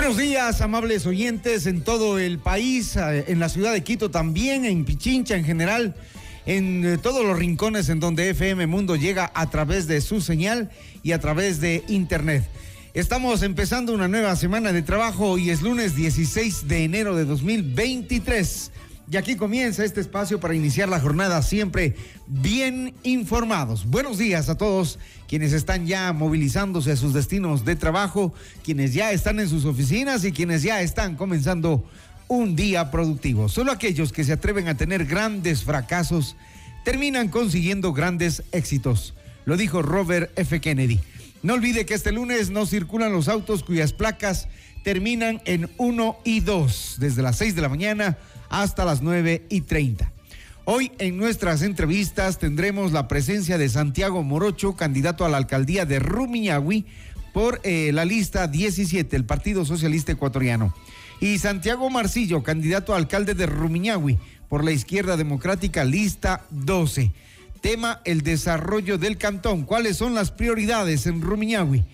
Buenos días, amables oyentes en todo el país, eh, en la ciudad de Quito también, en Pichincha en general, en eh, todos los rincones en donde FM Mundo llega a través de su señal y a través de Internet. Estamos empezando una nueva semana de trabajo y es lunes 16 de enero de 2023. Y aquí comienza este espacio para iniciar la jornada siempre bien informados. Buenos días a todos quienes están ya movilizándose a sus destinos de trabajo, quienes ya están en sus oficinas y quienes ya están comenzando un día productivo. Solo aquellos que se atreven a tener grandes fracasos terminan consiguiendo grandes éxitos. Lo dijo Robert F. Kennedy. No olvide que este lunes no circulan los autos cuyas placas terminan en 1 y 2 desde las 6 de la mañana hasta las 9 y 30. Hoy en nuestras entrevistas tendremos la presencia de Santiago Morocho, candidato a la alcaldía de Rumiñahui por eh, la lista 17, el Partido Socialista Ecuatoriano. Y Santiago Marcillo, candidato a alcalde de Rumiñahui por la Izquierda Democrática, lista 12. Tema, el desarrollo del cantón. ¿Cuáles son las prioridades en Rumiñahui?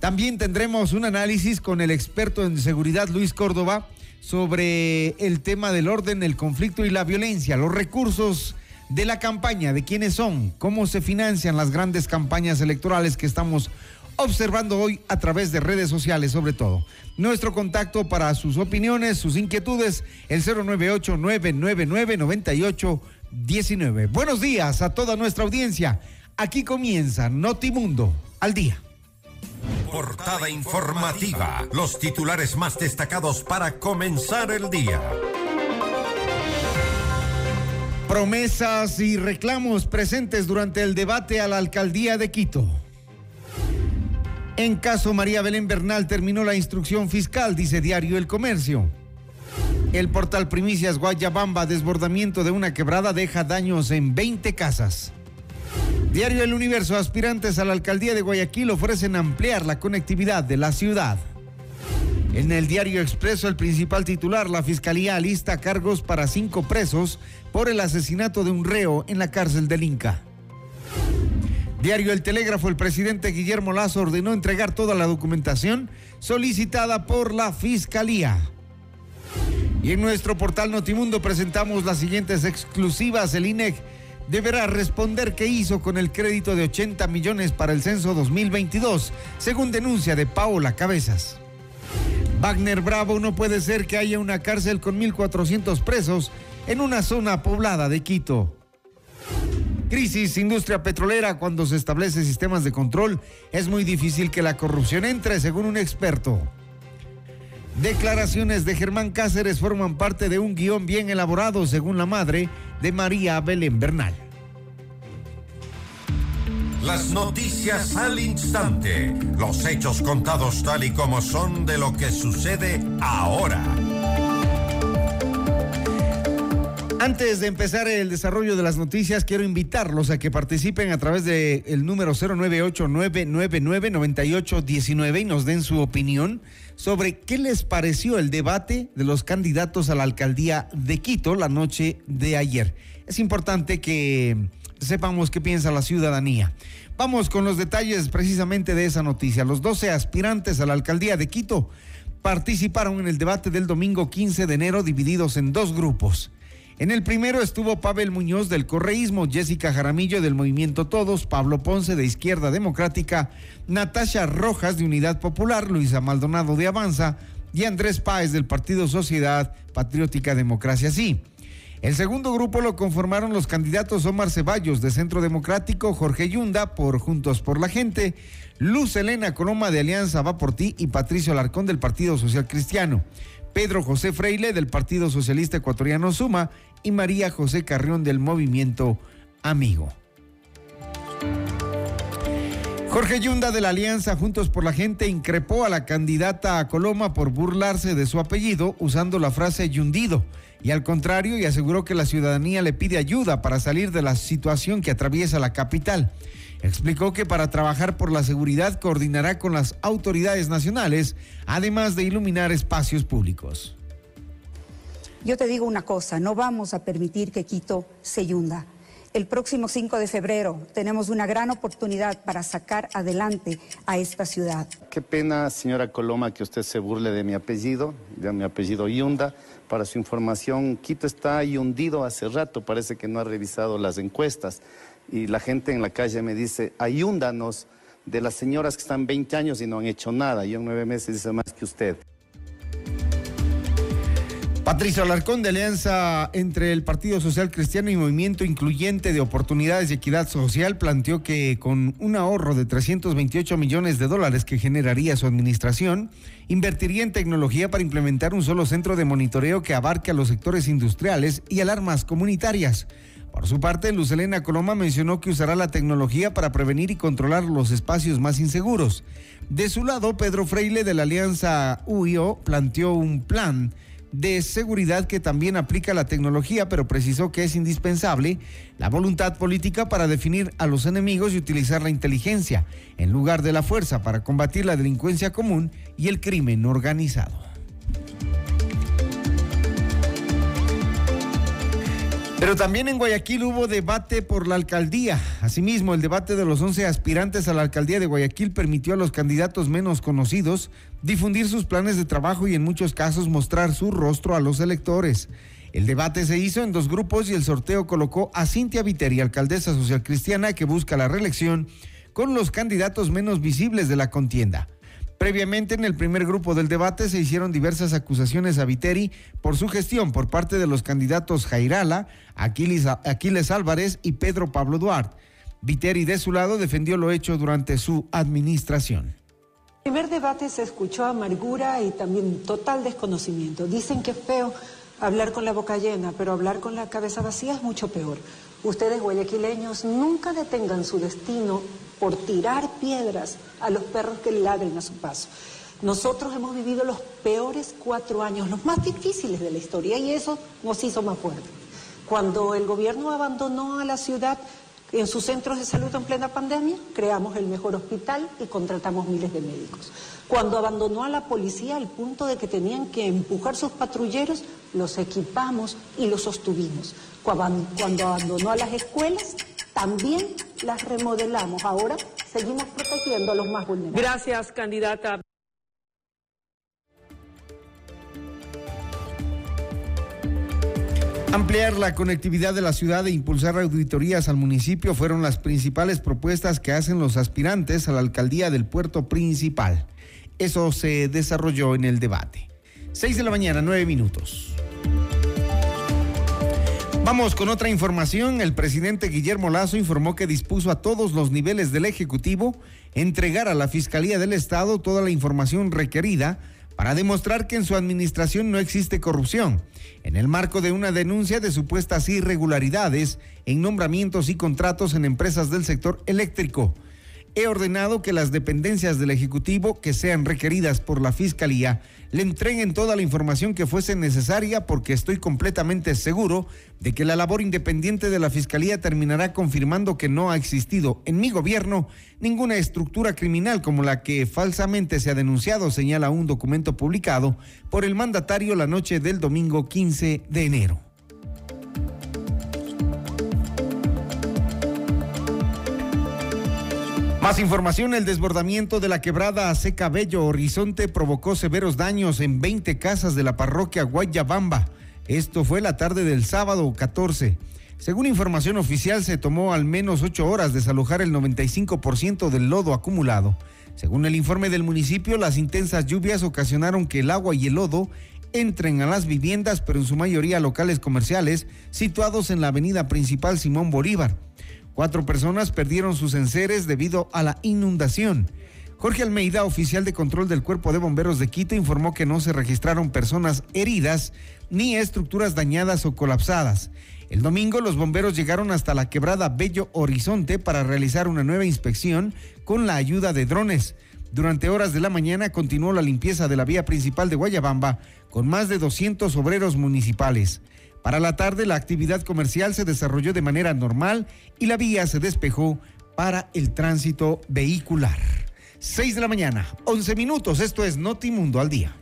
También tendremos un análisis con el experto en seguridad Luis Córdoba sobre el tema del orden, el conflicto y la violencia, los recursos de la campaña, de quiénes son, cómo se financian las grandes campañas electorales que estamos observando hoy a través de redes sociales sobre todo. Nuestro contacto para sus opiniones, sus inquietudes, el 098-999-9819. Buenos días a toda nuestra audiencia. Aquí comienza Notimundo al día. Portada informativa. Los titulares más destacados para comenzar el día. Promesas y reclamos presentes durante el debate a la alcaldía de Quito. En caso María Belén Bernal terminó la instrucción fiscal, dice Diario El Comercio. El portal Primicias Guayabamba, desbordamiento de una quebrada deja daños en 20 casas. Diario El Universo, aspirantes a la alcaldía de Guayaquil ofrecen ampliar la conectividad de la ciudad. En el diario Expreso, el principal titular, la fiscalía alista cargos para cinco presos por el asesinato de un reo en la cárcel del Inca. Diario El Telégrafo, el presidente Guillermo Lazo ordenó entregar toda la documentación solicitada por la fiscalía. Y en nuestro portal Notimundo presentamos las siguientes exclusivas. El INEC deberá responder qué hizo con el crédito de 80 millones para el censo 2022, según denuncia de Paola Cabezas. Wagner Bravo no puede ser que haya una cárcel con 1.400 presos en una zona poblada de Quito. Crisis industria petrolera cuando se establece sistemas de control es muy difícil que la corrupción entre, según un experto. Declaraciones de Germán Cáceres forman parte de un guion bien elaborado, según la madre de María Belén Bernal. Las noticias al instante, los hechos contados tal y como son de lo que sucede ahora. Antes de empezar el desarrollo de las noticias, quiero invitarlos a que participen a través del el número 098-999-9819 y nos den su opinión sobre qué les pareció el debate de los candidatos a la alcaldía de Quito la noche de ayer. Es importante que sepamos qué piensa la ciudadanía. Vamos con los detalles precisamente de esa noticia. Los 12 aspirantes a la alcaldía de Quito participaron en el debate del domingo 15 de enero divididos en dos grupos. En el primero estuvo Pavel Muñoz del Correísmo, Jessica Jaramillo del Movimiento Todos, Pablo Ponce de Izquierda Democrática, Natasha Rojas de Unidad Popular, Luisa Maldonado de Avanza y Andrés Páez del Partido Sociedad Patriótica Democracia Sí. El segundo grupo lo conformaron los candidatos Omar Ceballos de Centro Democrático, Jorge Yunda por Juntos por la Gente, Luz Elena Coloma de Alianza Va por Ti y Patricio Alarcón del Partido Social Cristiano. Pedro José Freile del Partido Socialista Ecuatoriano Suma y María José Carrión del Movimiento Amigo. Jorge Yunda de la Alianza Juntos por la Gente increpó a la candidata a Coloma por burlarse de su apellido usando la frase yundido y al contrario y aseguró que la ciudadanía le pide ayuda para salir de la situación que atraviesa la capital. Explicó que para trabajar por la seguridad coordinará con las autoridades nacionales, además de iluminar espacios públicos. Yo te digo una cosa, no vamos a permitir que Quito se yunda el próximo 5 de febrero tenemos una gran oportunidad para sacar adelante a esta ciudad. Qué pena, señora Coloma, que usted se burle de mi apellido, de mi apellido Yunda. Para su información, Quito está hundido hace rato, parece que no ha revisado las encuestas. Y la gente en la calle me dice, ayúndanos de las señoras que están 20 años y no han hecho nada. Yo en nueve meses hice más que usted. Patricio Alarcón de Alianza entre el Partido Social Cristiano y Movimiento Incluyente de Oportunidades y Equidad Social planteó que con un ahorro de 328 millones de dólares que generaría su administración, invertiría en tecnología para implementar un solo centro de monitoreo que abarque a los sectores industriales y alarmas comunitarias. Por su parte, Lucelena Coloma mencionó que usará la tecnología para prevenir y controlar los espacios más inseguros. De su lado, Pedro Freile de la Alianza UIO planteó un plan de seguridad que también aplica la tecnología, pero precisó que es indispensable la voluntad política para definir a los enemigos y utilizar la inteligencia en lugar de la fuerza para combatir la delincuencia común y el crimen organizado. Pero también en Guayaquil hubo debate por la alcaldía. Asimismo, el debate de los 11 aspirantes a la alcaldía de Guayaquil permitió a los candidatos menos conocidos difundir sus planes de trabajo y en muchos casos mostrar su rostro a los electores. El debate se hizo en dos grupos y el sorteo colocó a Cintia Viteri, alcaldesa social cristiana que busca la reelección, con los candidatos menos visibles de la contienda. Previamente, en el primer grupo del debate se hicieron diversas acusaciones a Viteri por su gestión por parte de los candidatos Jairala, Aquiles, Álvarez y Pedro Pablo Duarte. Viteri, de su lado, defendió lo hecho durante su administración. En el primer debate se escuchó amargura y también total desconocimiento. Dicen que es feo hablar con la boca llena, pero hablar con la cabeza vacía es mucho peor. Ustedes, guayaquileños, nunca detengan su destino por tirar piedras a los perros que ladren a su paso. Nosotros hemos vivido los peores cuatro años, los más difíciles de la historia, y eso nos hizo más fuertes. Cuando el gobierno abandonó a la ciudad en sus centros de salud en plena pandemia, creamos el mejor hospital y contratamos miles de médicos. Cuando abandonó a la policía al punto de que tenían que empujar sus patrulleros, los equipamos y los sostuvimos. Cuando abandonó a las escuelas, también las remodelamos. Ahora seguimos protegiendo a los más vulnerables. Gracias, candidata. Ampliar la conectividad de la ciudad e impulsar auditorías al municipio fueron las principales propuestas que hacen los aspirantes a la alcaldía del puerto principal. Eso se desarrolló en el debate. 6 de la mañana, 9 minutos. Vamos con otra información. El presidente Guillermo Lazo informó que dispuso a todos los niveles del Ejecutivo entregar a la Fiscalía del Estado toda la información requerida para demostrar que en su administración no existe corrupción, en el marco de una denuncia de supuestas irregularidades en nombramientos y contratos en empresas del sector eléctrico he ordenado que las dependencias del Ejecutivo que sean requeridas por la Fiscalía le entreguen toda la información que fuese necesaria porque estoy completamente seguro de que la labor independiente de la Fiscalía terminará confirmando que no ha existido en mi gobierno ninguna estructura criminal como la que falsamente se ha denunciado, señala un documento publicado por el mandatario la noche del domingo 15 de enero. Más información, el desbordamiento de la quebrada Seca Bello Horizonte provocó severos daños en 20 casas de la parroquia Guayabamba. Esto fue la tarde del sábado 14. Según información oficial, se tomó al menos ocho horas desalojar el 95% del lodo acumulado. Según el informe del municipio, las intensas lluvias ocasionaron que el agua y el lodo entren a las viviendas, pero en su mayoría locales comerciales, situados en la avenida principal Simón Bolívar. Cuatro personas perdieron sus enseres debido a la inundación. Jorge Almeida, oficial de control del Cuerpo de Bomberos de Quito, informó que no se registraron personas heridas ni estructuras dañadas o colapsadas. El domingo los bomberos llegaron hasta la quebrada Bello Horizonte para realizar una nueva inspección con la ayuda de drones. Durante horas de la mañana continuó la limpieza de la vía principal de Guayabamba con más de 200 obreros municipales. Para la tarde la actividad comercial se desarrolló de manera normal y la vía se despejó para el tránsito vehicular. 6 de la mañana, 11 minutos, esto es Notimundo al día.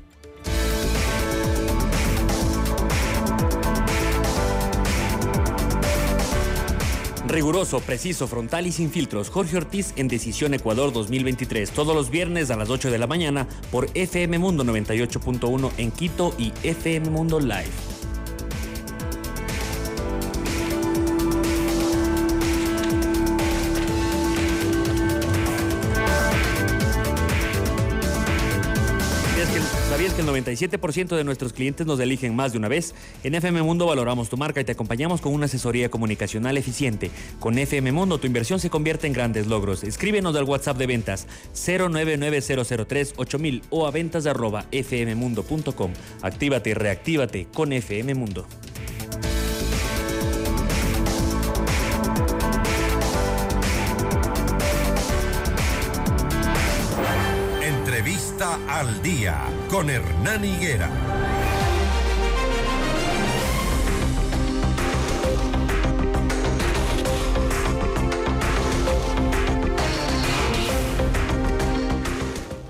Riguroso, preciso, frontal y sin filtros. Jorge Ortiz en Decisión Ecuador 2023. Todos los viernes a las 8 de la mañana por FM Mundo 98.1 en Quito y FM Mundo Live. 97% de nuestros clientes nos eligen más de una vez? En FM Mundo valoramos tu marca y te acompañamos con una asesoría comunicacional eficiente. Con FM Mundo tu inversión se convierte en grandes logros. Escríbenos al WhatsApp de ventas 099-003-8000 o a ventas arroba fmmundo.com. Actívate y reactívate con FM Mundo. Al Día con Hernán Higuera.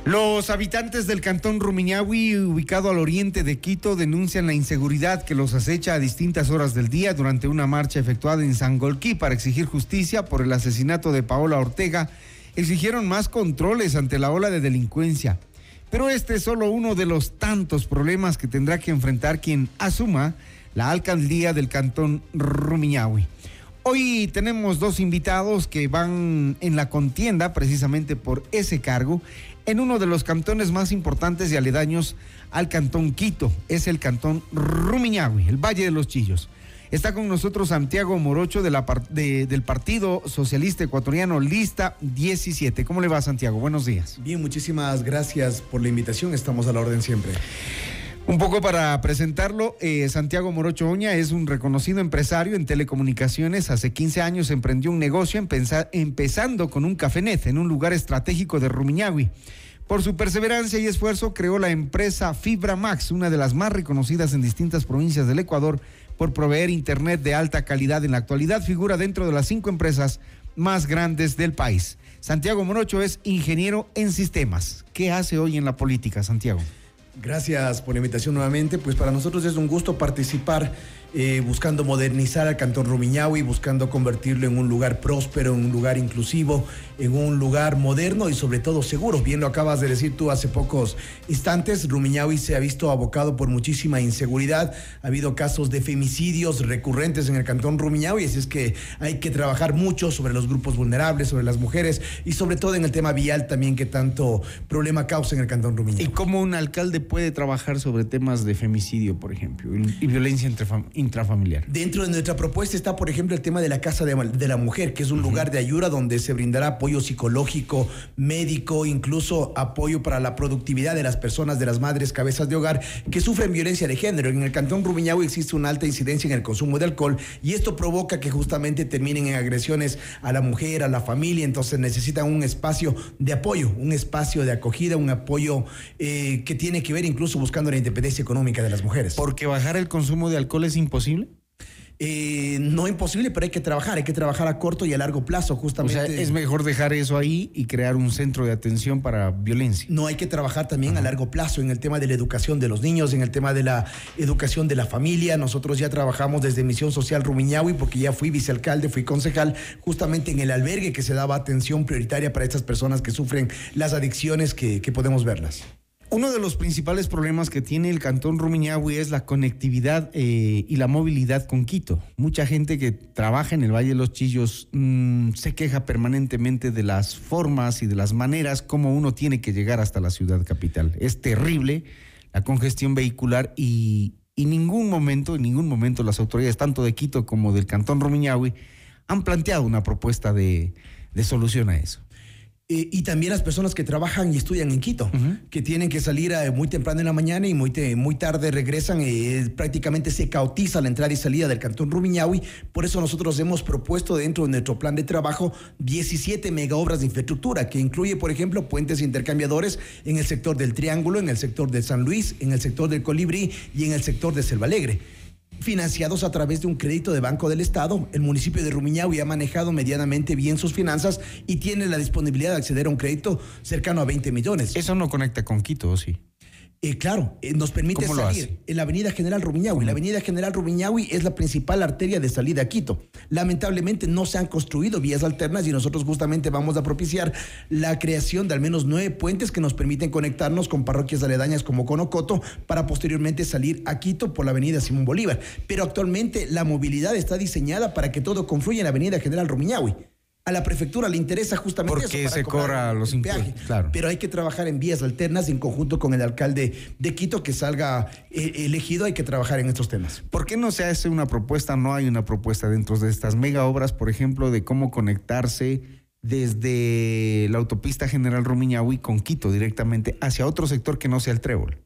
Los habitantes del cantón Rumiñahui, ubicado al oriente de Quito, denuncian la inseguridad que los acecha a distintas horas del día durante una marcha efectuada en Sangolquí para exigir justicia por el asesinato de Paola Ortega. Exigieron más controles ante la ola de delincuencia. Pero este es solo uno de los tantos problemas que tendrá que enfrentar quien asuma la alcaldía del cantón Rumiñahui. Hoy tenemos dos invitados que van en la contienda precisamente por ese cargo en uno de los cantones más importantes y aledaños al cantón Quito, es el cantón Rumiñahui, el Valle de los Chillos. Está con nosotros Santiago Morocho de la, del Partido Socialista Ecuatoriano, lista 17. ¿Cómo le va, Santiago? Buenos días. Bien, muchísimas gracias por la invitación. Estamos a la orden siempre. Un poco para presentarlo, eh, Santiago Morocho Oña es un reconocido empresario en telecomunicaciones. Hace 15 años emprendió un negocio empezando con un cafenet en un lugar estratégico de Rumiñahui. Por su perseverancia y esfuerzo creó la empresa Fibra Max, una de las más reconocidas en distintas provincias del Ecuador por proveer Internet de alta calidad. En la actualidad figura dentro de las cinco empresas más grandes del país. Santiago Morocho es ingeniero en sistemas. ¿Qué hace hoy en la política, Santiago? Gracias por la invitación nuevamente. Pues para nosotros es un gusto participar eh, buscando modernizar al Cantón Rumiñahui, buscando convertirlo en un lugar próspero, en un lugar inclusivo, en un lugar moderno y sobre todo seguro. Bien lo acabas de decir tú hace pocos instantes, Rumiñahui se ha visto abocado por muchísima inseguridad. Ha habido casos de femicidios recurrentes en el Cantón Rumiñahui, así es que hay que trabajar mucho sobre los grupos vulnerables, sobre las mujeres y sobre todo en el tema vial también que tanto problema causa en el Cantón Rumiñahui. ¿Y cómo un alcalde puede trabajar sobre temas de femicidio, por ejemplo, y violencia entre familias? Intrafamiliar. Dentro de nuestra propuesta está, por ejemplo, el tema de la Casa de, la Mujer, que es un lugar de ayuda donde se brindará apoyo psicológico, médico, incluso apoyo para la productividad de las personas, de las madres, cabezas de hogar que sufren violencia de género. En el Cantón Rumiñahui existe una alta incidencia en el consumo de alcohol y esto provoca que justamente terminen en agresiones a la mujer, a la familia. Entonces necesitan un espacio de apoyo, un espacio de acogida, un apoyo eh, que tiene que ver incluso buscando la independencia económica de las mujeres. Porque bajar el consumo de alcohol es imposible imposible? Eh, no imposible, pero hay que trabajar, hay que trabajar a corto y a largo plazo, justamente. O sea, es mejor dejar eso ahí y crear un centro de atención para violencia. No, hay que trabajar también a largo plazo en el tema de la educación de los niños, en el tema de la educación de la familia. Nosotros ya trabajamos desde Misión Social Rumiñahui, porque ya fui vicealcalde, fui concejal, justamente en el albergue que se daba atención prioritaria para estas personas que sufren las adicciones que, que podemos verlas. Uno de los principales problemas que tiene el cantón Rumiñahui es la conectividad eh, y la movilidad con Quito. Mucha gente que trabaja en el Valle de los Chillos mm, se queja permanentemente de las formas y de las maneras como uno tiene que llegar hasta la ciudad capital. Es terrible la congestión vehicular y, y ningún momento, en ningún momento las autoridades, tanto de Quito como del Cantón Rumiñahui, han planteado una propuesta de, de solución a eso. Eh, y también las personas que trabajan y estudian en Quito, que tienen que salir eh, muy temprano en la mañana y muy, te- muy tarde regresan, eh, prácticamente se cautiza la entrada y salida del Cantón Rumiñahui. Por eso nosotros hemos propuesto dentro de nuestro plan de trabajo 17 megaobras de infraestructura, que incluye, por ejemplo, puentes intercambiadores en el sector del Triángulo, en el sector de San Luis, en el sector del Colibrí y en el sector de Selva Alegre financiados a través de un crédito de Banco del Estado. El municipio de Rumiñahui ha manejado medianamente bien sus finanzas y tiene la disponibilidad de acceder a un crédito cercano a 20 millones. Eso no conecta con Quito, ¿o sí? Eh, claro, eh, nos permite ¿Cómo lo salir en la avenida General Rumiñahui. La avenida General Rumiñahui es la principal arteria de salida a Quito. Lamentablemente no se han construido vías alternas y nosotros justamente vamos a propiciar la creación de al menos nueve puentes que nos permiten conectarnos con parroquias aledañas como Conocoto para posteriormente salir a Quito por la avenida Simón Bolívar. Pero actualmente la movilidad está diseñada para que todo confluya en la avenida General Rumiñahui. A la prefectura le interesa justamente Porque eso se cobra los impuestos, claro. Pero hay que trabajar en vías alternas en conjunto con el alcalde de Quito que salga eh, elegido. Hay que trabajar en estos temas. ¿Por qué no se hace una propuesta? No hay una propuesta dentro de estas mega obras, por ejemplo, de cómo conectarse desde la autopista General Rumiñahui con Quito directamente hacia otro sector que no sea el Trébol.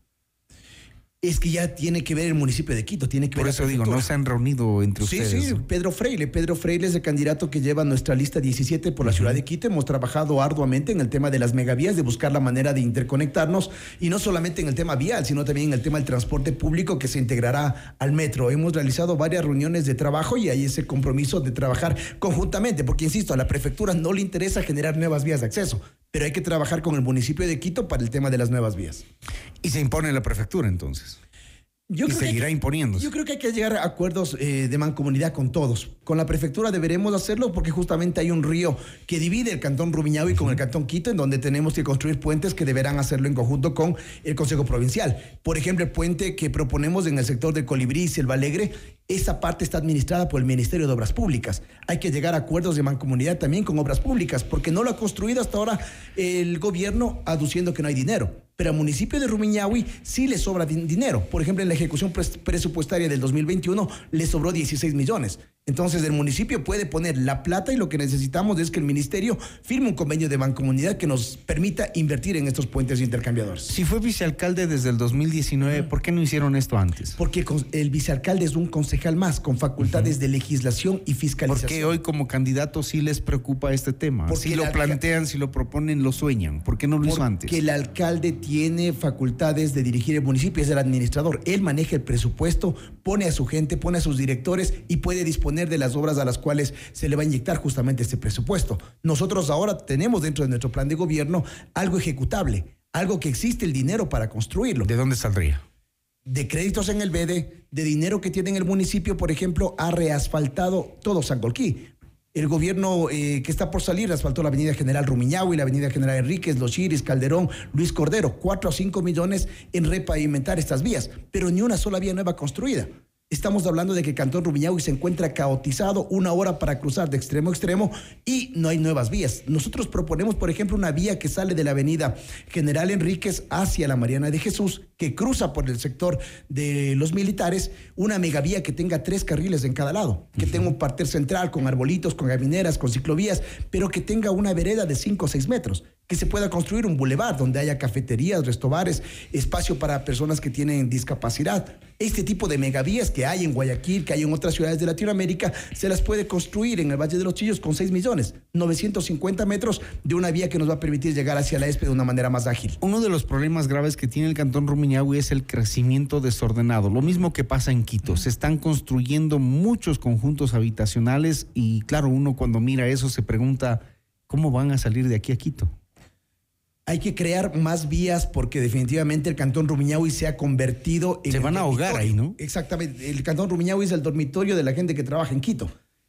Es que ya tiene que ver el municipio de Quito, tiene que Por ver. eso digo, no se han reunido entre Sí, ustedes. sí, Pedro Freire. Pedro Freire es el candidato que lleva nuestra lista 17 por la ciudad de Quito. Hemos trabajado arduamente en el tema de las megavías, de buscar la manera de interconectarnos y no solamente en el tema vial, sino también en el tema del transporte público que se integrará al metro. Hemos realizado varias reuniones de trabajo y hay ese compromiso de trabajar conjuntamente, porque insisto, a la prefectura no le interesa generar nuevas vías de acceso, pero hay que trabajar con el municipio de Quito para el tema de las nuevas vías. Y se impone la prefectura entonces. Yo y creo seguirá que- imponiéndose. Yo creo que hay que llegar a acuerdos eh, de mancomunidad con todos. Con la prefectura deberemos hacerlo porque justamente hay un río que divide el cantón Rumiñahui con el cantón Quito, en donde tenemos que construir puentes que deberán hacerlo en conjunto con el Consejo Provincial. Por ejemplo, el puente que proponemos en el sector de Colibrí y Selva Alegre, esa parte está administrada por el Ministerio de Obras Públicas. Hay que llegar a acuerdos de mancomunidad también con obras públicas, porque no lo ha construido hasta ahora el gobierno aduciendo que no hay dinero pero al municipio de Rumiñahui sí le sobra din- dinero. Por ejemplo, en la ejecución pres- presupuestaria del 2021 le sobró 16 millones. Entonces, el municipio puede poner la plata y lo que necesitamos es que el ministerio firme un convenio de mancomunidad que nos permita invertir en estos puentes intercambiadores. Si fue vicealcalde desde el 2019, ¿por qué no hicieron esto antes? Porque el vicealcalde es un concejal más con facultades de legislación y fiscalización. Porque hoy como candidato sí les preocupa este tema. Porque si lo la- plantean, si lo proponen, lo sueñan. ¿Por qué no lo hizo antes? Porque el alcalde tiene facultades de dirigir el municipio, es el administrador. Él maneja el presupuesto, pone a su gente, pone a sus directores y puede disponer de las obras a las cuales se le va a inyectar justamente este presupuesto. Nosotros ahora tenemos dentro de nuestro plan de gobierno algo ejecutable, algo que existe el dinero para construirlo. ¿De dónde saldría? De créditos en el BEDE, de dinero que tiene en el municipio, por ejemplo, ha reasfaltado todo Sangolquí. El gobierno eh, que está por salir asfaltó la avenida General Rumiñahui, la avenida General Enríquez, Los Chiris, Calderón, Luis Cordero, 4 a 5 millones en repavimentar estas vías, pero ni una sola vía nueva construida. Estamos hablando de que Cantón Rumiñahui se encuentra caotizado una hora para cruzar de extremo a extremo y no hay nuevas vías. Nosotros proponemos, por ejemplo, una vía que sale de la avenida General Enríquez hacia la Mariana de Jesús, que cruza por el sector de los militares, una megavía que tenga tres carriles en cada lado, que tenga un parter central con arbolitos, con gamineras, con ciclovías, pero que tenga una vereda de 5 o 6 metros que se pueda construir un bulevar donde haya cafeterías, restobares, espacio para personas que tienen discapacidad. Este tipo de megavías que hay en Guayaquil, que hay en otras ciudades de Latinoamérica, se las puede construir en el Valle de los Chillos con 6 millones, 950 metros de una vía que nos va a permitir llegar hacia la ESPE de una manera más ágil. Uno de los problemas graves que tiene el Cantón Rumiñahui es el crecimiento desordenado. Lo mismo que pasa en Quito. Se están construyendo muchos conjuntos habitacionales y claro, uno cuando mira eso se pregunta, ¿cómo van a salir de aquí a Quito? Hay que crear más vías porque definitivamente el Cantón Rumiñahui se ha convertido en... Se van a ahogar ahí, ¿no? Exactamente. El Cantón Rumiñahui es el dormitorio de la gente que trabaja en Quito.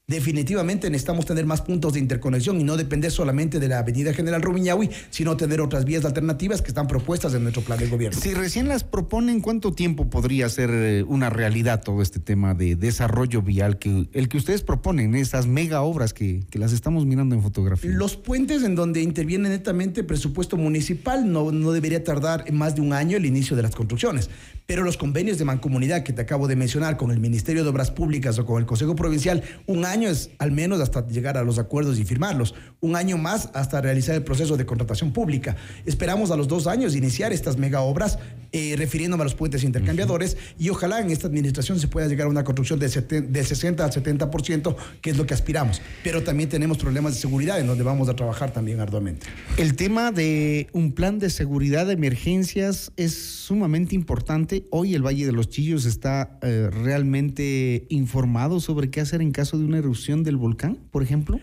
Definitivamente necesitamos tener más puntos de interconexión y no depender solamente de la Avenida General Rumiñahui, sino tener otras vías alternativas que están propuestas en nuestro plan de gobierno. Si recién las proponen, ¿cuánto tiempo podría ser eh, una realidad todo este tema de desarrollo vial que el que ustedes proponen, esas mega obras que, que las estamos mirando en fotografía? Los puentes en donde interviene netamente presupuesto municipal no, no debería tardar más de un año el inicio de las construcciones, pero los convenios de mancomunidad que te acabo de mencionar con el Ministerio de Obras Públicas o con el Consejo Provincial, un año es al menos hasta llegar a los acuerdos y firmarlos, un año más hasta realizar el proceso de contratación pública. Esperamos a los dos años iniciar estas mega obras, eh, refiriéndome a los puentes intercambiadores, y ojalá en esta administración se pueda llegar a una construcción de, de 60 al 70%, que es lo que aspiramos. Pero también tenemos problemas de seguridad en donde vamos a trabajar también arduamente. El tema de un plan de seguridad de emergencias es sumamente importante. Hoy el Valle de los Chillos está eh, realmente informado sobre qué hacer en caso de una erupción del volcán, por ejemplo?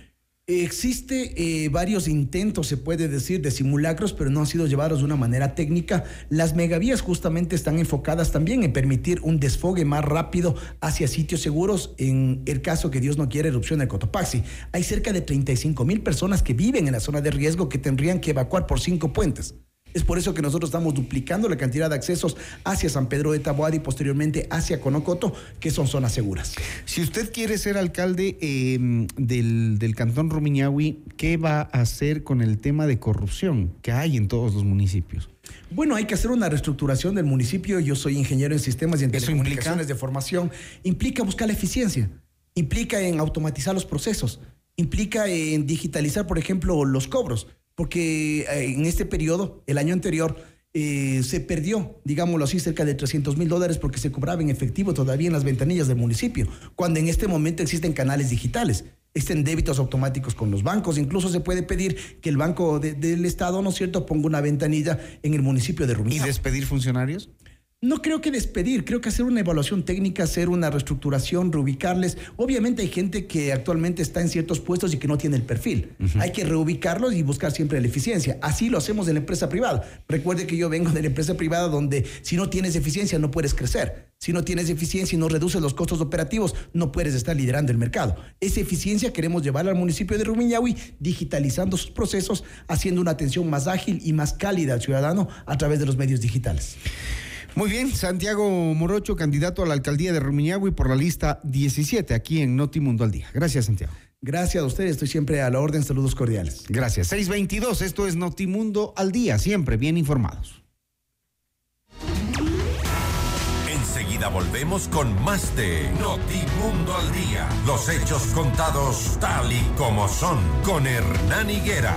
Existe eh, varios intentos, se puede decir, de simulacros, pero no han sido llevados de una manera técnica. Las megavías justamente están enfocadas también en permitir un desfogue más rápido hacia sitios seguros en el caso que Dios no quiera erupción del Cotopaxi. Hay cerca de 35 mil personas que viven en la zona de riesgo que tendrían que evacuar por cinco puentes. Es por eso que nosotros estamos duplicando la cantidad de accesos hacia San Pedro de Taboada y posteriormente hacia Conocoto, que son zonas seguras. Si usted quiere ser alcalde eh, del, del, cantón Rumiñahui, ¿qué va a hacer con el tema de corrupción que hay en todos los municipios? Bueno, hay que hacer una reestructuración del municipio. Yo soy ingeniero en sistemas y en telecomunicaciones de formación. Implica buscar la eficiencia, implica en automatizar los procesos, implica en digitalizar, por ejemplo, los cobros porque eh, en este periodo, el año anterior, eh, se perdió, digámoslo así, cerca de 300 mil dólares porque se cobraba en efectivo todavía en las ventanillas del municipio, cuando en este momento existen canales digitales, existen débitos automáticos con los bancos, incluso se puede pedir que el Banco de, del Estado, ¿no es cierto?, ponga una ventanilla en el municipio de Rumiñahui. ¿Y despedir funcionarios? No creo que despedir, creo que hacer una evaluación técnica, hacer una reestructuración, reubicarles. Obviamente hay gente que actualmente está en ciertos puestos y que no tiene el perfil. Uh -huh. Hay que reubicarlos y buscar siempre la eficiencia. Así lo hacemos en la empresa privada. Recuerde que yo vengo de la empresa privada donde si no tienes eficiencia no puedes crecer. Si no tienes eficiencia y no reduces los costos operativos, no puedes estar liderando el mercado. Esa eficiencia queremos llevarla al municipio de Rumiñahui, digitalizando sus procesos, haciendo una atención más ágil y más cálida al ciudadano a través de los medios digitales. Muy bien, Santiago Morocho, candidato a la alcaldía de Rumiñahui por la lista 17 aquí en Notimundo al Día. Gracias, Santiago. Gracias a ustedes, estoy siempre a la orden. Saludos cordiales. Gracias. 622, esto es Notimundo al Día, siempre bien informados. Enseguida volvemos con más de Notimundo al Día. Los hechos contados tal y como son con Hernán Higuera.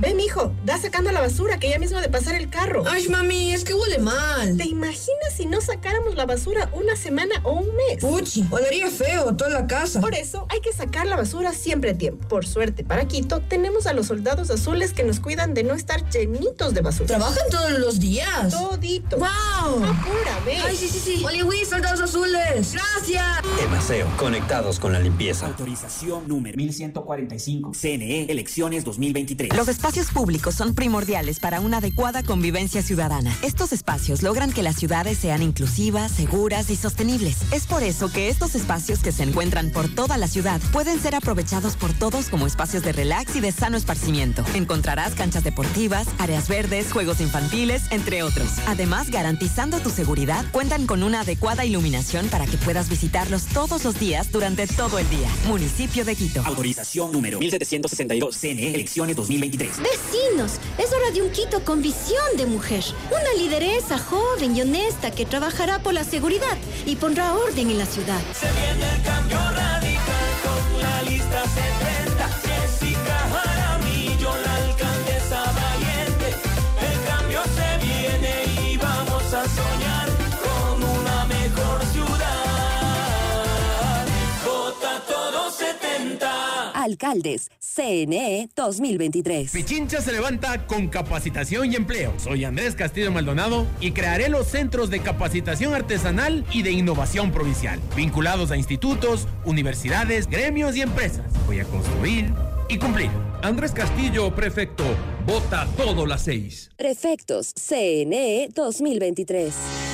Ven, mijo, da sacando la basura que ya mismo de pasar el carro. Ay, mami, es que huele mal. ¿Te imaginas si no sacáramos la basura una semana o un mes? Puchi, olería feo toda la casa. Por eso hay que sacar la basura siempre a tiempo. Por suerte, para Quito tenemos a los soldados azules que nos cuidan de no estar llenitos de basura. ¿Trabajan todos los días? Todito. ¡Wow! Apúrame. Ay, sí, sí, sí. Oliwi, soldados azules. Gracias. Emaseo, conectados con la limpieza. Autorización número 1145. CNE, elecciones 2023. Los espacios públicos son primordiales para una adecuada convivencia ciudadana. Estos espacios logran que las ciudades sean inclusivas, seguras y sostenibles. Es por eso que estos espacios que se encuentran por toda la ciudad pueden ser aprovechados por todos como espacios de relax y de sano esparcimiento. Encontrarás canchas deportivas, áreas verdes, juegos infantiles, entre otros. Además, garantizando tu seguridad, cuentan con una adecuada iluminación para que puedas visitarlos todos los días durante todo el día. Municipio de Quito. Autorización número 1762. CNE, elecciones 2023. Vecinos, es hora de un Quito con visión de mujer. Una lideresa joven y honesta que trabajará por la seguridad y pondrá orden en la ciudad. Se viene el cambio radical con la lista 70. Alcaldes, CNE 2023. Pichincha se levanta con capacitación y empleo. Soy Andrés Castillo Maldonado y crearé los centros de capacitación artesanal y de innovación provincial, vinculados a institutos, universidades, gremios y empresas. Voy a construir y cumplir. Andrés Castillo, prefecto. Vota todo las seis. Prefectos, CNE 2023.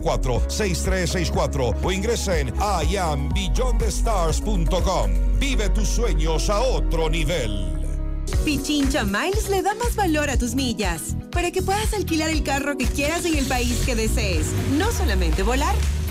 6364 o ingresa en iambeyondthestars.com. Vive tus sueños a otro nivel. Pichincha Miles le da más valor a tus millas para que puedas alquilar el carro que quieras en el país que desees. No solamente volar,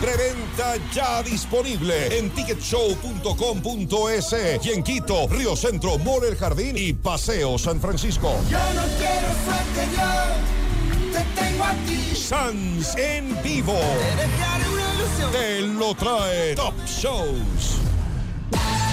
Preventa ya disponible en ticketshow.com.es y en Quito, Río Centro, Mall El Jardín y Paseo San Francisco. Yo no quiero suerte, yo te tengo aquí. Sans en vivo. Te. Te lo trae Top Shows.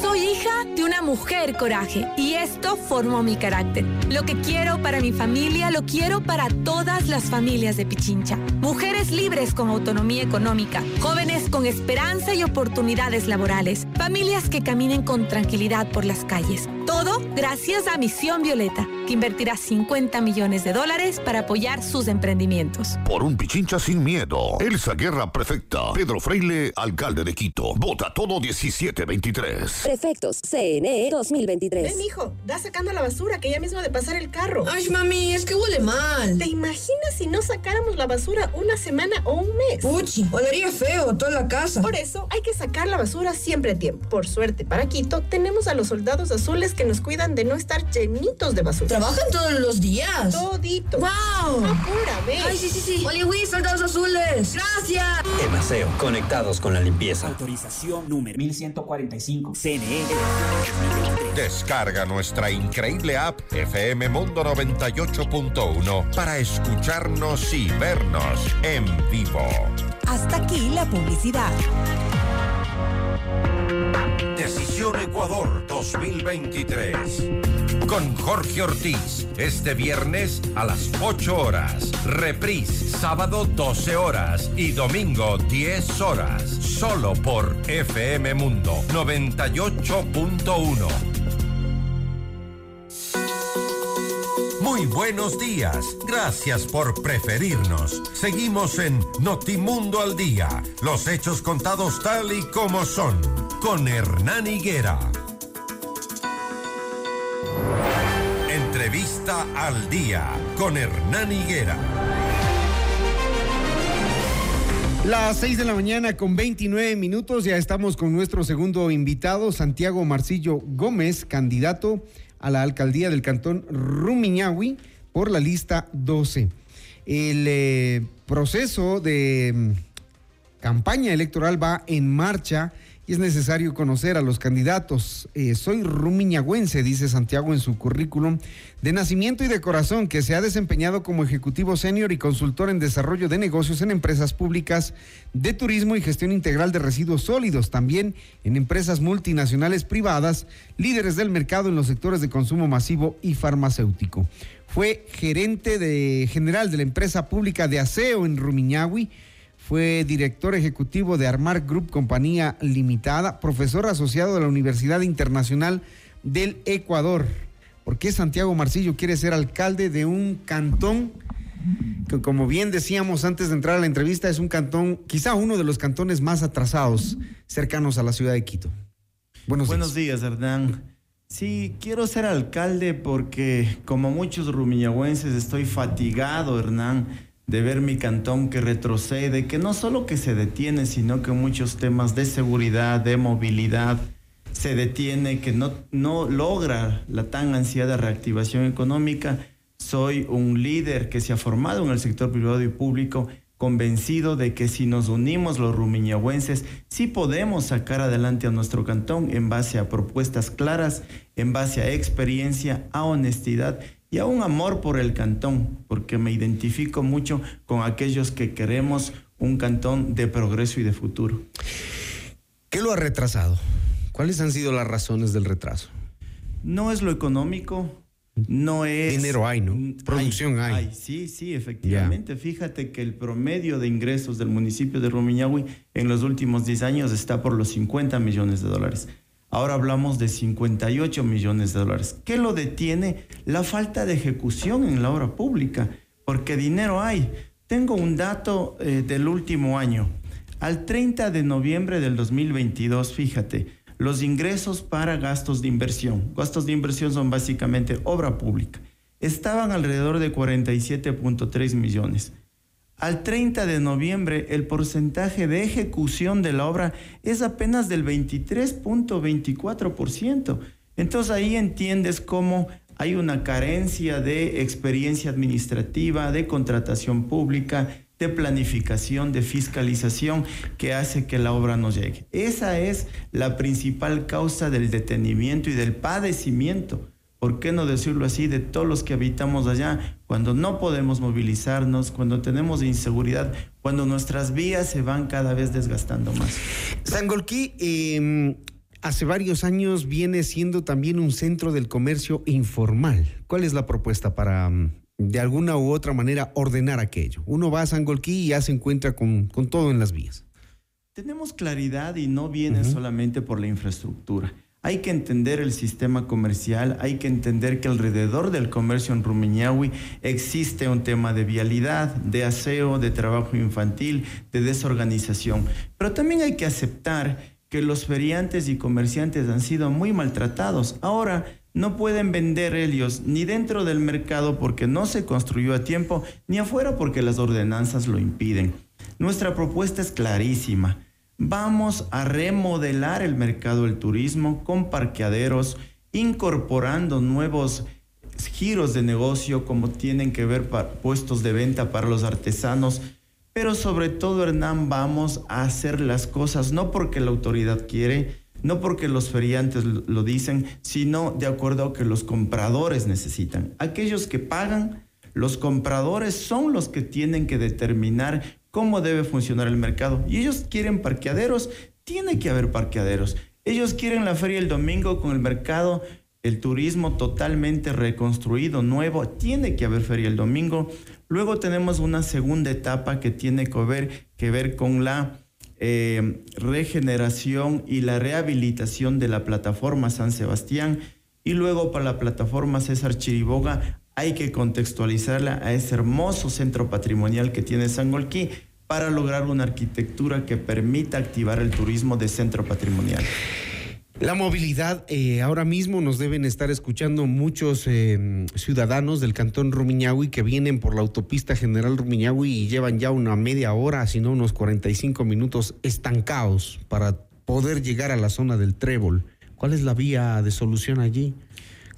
Soy hija de una mujer coraje y esto formó mi carácter. Lo que quiero para mi familia lo quiero para todas las familias de Pichincha. Mujeres libres con autonomía económica, jóvenes con esperanza y oportunidades laborales, familias que caminen con tranquilidad por las calles. Todo gracias a Misión Violeta, que invertirá 50 millones de dólares para apoyar sus emprendimientos. Por un Pichincha sin miedo. Elsa Guerra Prefecta. Pedro Freile, alcalde de Quito. Vota todo 1723. Prefectos, CNE 2023. Ven, hijo, da sacando la basura que ya mismo de pasar el carro. Ay, mami, es que huele mal. ¿Te imaginas si no sacáramos la basura una semana o un mes? Puchi, olería feo toda la casa. Por eso hay que sacar la basura siempre a tiempo. Por suerte, para Quito tenemos a los soldados azules que nos cuidan de no estar llenitos de basura. ¿Trabajan todos los días? Todito. ¡Wow! Apúrame. Ay, sí, sí, sí. Oliwi, soldados azules. Gracias. Emaseo, conectados con la limpieza. Autorización número 1145. CNE. Descarga nuestra increíble app FM Mundo 98.1 para escucharnos y vernos en vivo. Hasta aquí la publicidad. Ecuador 2023. Con Jorge Ortiz, este viernes a las 8 horas. Reprise, sábado 12 horas y domingo 10 horas. Solo por FM Mundo 98.1. Muy buenos días. Gracias por preferirnos. Seguimos en Notimundo al Día. Los hechos contados tal y como son. Con Hernán Higuera. Entrevista al Día. Con Hernán Higuera. Las 6 de la mañana con 29 minutos, ya estamos con nuestro segundo invitado, Santiago Marcillo Gómez, candidato a la alcaldía del cantón Rumiñahui por la lista 12. El eh, proceso de mm, campaña electoral va en marcha y es necesario conocer a los candidatos. Eh, soy rumiñagüense, dice Santiago en su currículum, de nacimiento y de corazón, que se ha desempeñado como ejecutivo senior y consultor en desarrollo de negocios en empresas públicas de turismo y gestión integral de residuos sólidos, también en empresas multinacionales privadas, líderes del mercado en los sectores de consumo masivo y farmacéutico. Fue gerente de, general de la empresa pública de aseo en Rumiñahui, fue director ejecutivo de Armar Group Compañía Limitada, profesor asociado de la Universidad Internacional del Ecuador. ¿Por qué Santiago Marcillo quiere ser alcalde de un cantón que, como bien decíamos antes de entrar a la entrevista, es un cantón, quizá uno de los cantones más atrasados cercanos a la ciudad de Quito? Buenos, Buenos días, Hernán. Sí, quiero ser alcalde porque, como muchos rumiñahuenses, estoy fatigado, Hernán de ver mi cantón que retrocede, que no solo que se detiene, sino que muchos temas de seguridad, de movilidad, se detiene, que no, no logra la tan ansiada reactivación económica. Soy un líder que se ha formado en el sector privado y público, convencido de que si nos unimos los rumiñahuenses, sí podemos sacar adelante a nuestro cantón en base a propuestas claras, en base a experiencia, a honestidad y a un amor por el cantón, porque me identifico mucho con aquellos que queremos un cantón de progreso y de futuro. ¿Qué lo ha retrasado? ¿Cuáles han sido las razones del retraso? No es lo económico, no es... Dinero hay, ¿no? Producción hay. sí, sí, efectivamente. Fíjate que el promedio de ingresos del municipio de Rumiñahui en los últimos 10 años está por los 50 millones de dólares. Ahora hablamos de 58 millones de dólares. ¿Qué lo detiene? La falta de ejecución en la obra pública, porque dinero hay. Tengo un dato eh, del último año. Al 30 de noviembre del 2022, fíjate, los ingresos para gastos de inversión, gastos de inversión son básicamente obra pública, estaban alrededor de 47.3 millones. Al 30 de noviembre, el porcentaje de ejecución de la obra es apenas del 23.24%. Entonces ahí entiendes cómo hay una carencia de experiencia administrativa, de contratación pública, de planificación, de fiscalización que hace que la obra no llegue. Esa es la principal causa del detenimiento y del padecimiento ¿por qué no decirlo así?, de todos los que habitamos allá, cuando no podemos movilizarnos, cuando tenemos inseguridad, cuando nuestras vías se van cada vez desgastando más. Sangolquí, eh, hace varios años viene siendo también un centro del comercio informal. ¿Cuál es la propuesta para, mm, de alguna u otra manera, ordenar aquello? Uno va a Sangolquí y ya se encuentra con, con todo en las vías. Tenemos claridad y no viene solamente por la infraestructura. Hay que entender el sistema comercial, hay que entender que alrededor del comercio en Rumiñahui existe un tema de vialidad, de aseo, de trabajo infantil, de desorganización. Pero también hay que aceptar que los feriantes y comerciantes han sido muy maltratados. Ahora no pueden vender ellos ni dentro del mercado porque no se construyó a tiempo, ni afuera porque las ordenanzas lo impiden. Nuestra propuesta es clarísima Vamos a remodelar el mercado del turismo con parqueaderos, incorporando nuevos giros de negocio como tienen que ver puestos de venta para los artesanos, pero sobre todo Hernán vamos a hacer las cosas no porque la autoridad quiere, no porque los feriantes lo dicen, sino de acuerdo a que los compradores necesitan. Aquellos que pagan, los compradores son los que tienen que determinar cómo debe funcionar el mercado. Y ellos quieren parqueaderos, tiene que haber parqueaderos. Ellos quieren la feria el domingo con el mercado, el turismo totalmente reconstruido, nuevo, tiene que haber feria el domingo. Luego tenemos una segunda etapa que tiene que ver, que ver con la eh, regeneración y la rehabilitación de la plataforma San Sebastián. Y luego para la plataforma César Chiriboga hay que contextualizarla a ese hermoso centro patrimonial que tiene Sangolquí para lograr una arquitectura que permita activar el turismo de centro patrimonial. La movilidad, eh, ahora mismo nos deben estar escuchando muchos eh, ciudadanos del cantón Rumiñahui que vienen por la autopista General Rumiñahui y llevan ya una media hora, si no unos 45 minutos estancados para poder llegar a la zona del Trébol. ¿Cuál es la vía de solución allí?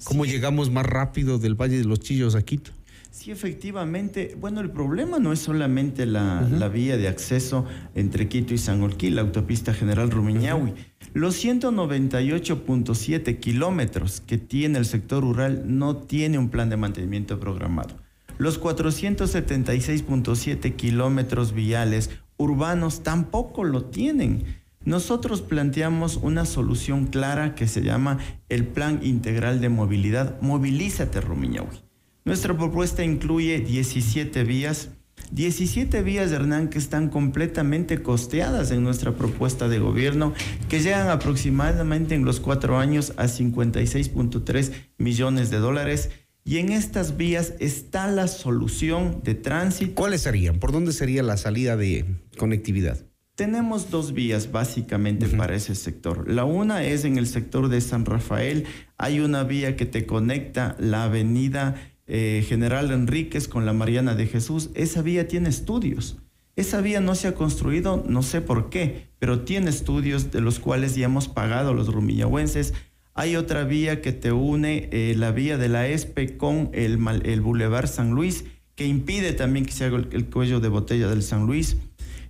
¿Cómo llegamos más rápido del Valle de los Chillos a Quito? Sí, efectivamente. Bueno, el problema no es solamente la, la vía de acceso entre Quito y San Olquí, la autopista General Rumiñahui. Los 198.7 kilómetros que tiene el sector rural no tiene un plan de mantenimiento programado. Los 476.7 kilómetros viales urbanos tampoco lo tienen. Nosotros planteamos una solución clara que se llama el Plan Integral de Movilidad Movilízate Rumiñahui. Nuestra propuesta incluye 17 vías, 17 vías Hernán que están completamente costeadas en nuestra propuesta de gobierno, que llegan aproximadamente en los cuatro años a 56.3 millones de dólares. Y en estas vías está la solución de tránsito. ¿Cuáles serían? ¿Por dónde sería la salida de conectividad? Tenemos dos vías básicamente para ese sector. La una es en el sector de San Rafael. Hay una vía que te conecta la avenida eh, General Enríquez con la Mariana de Jesús. Esa vía tiene estudios. Esa vía no se ha construido, no sé por qué, pero tiene estudios de los cuales ya hemos pagado los rumiñahuenses. Hay otra vía que te une eh, la vía de la ESPE con el, el Boulevard San Luis, que impide también que se haga el, el cuello de botella del San Luis.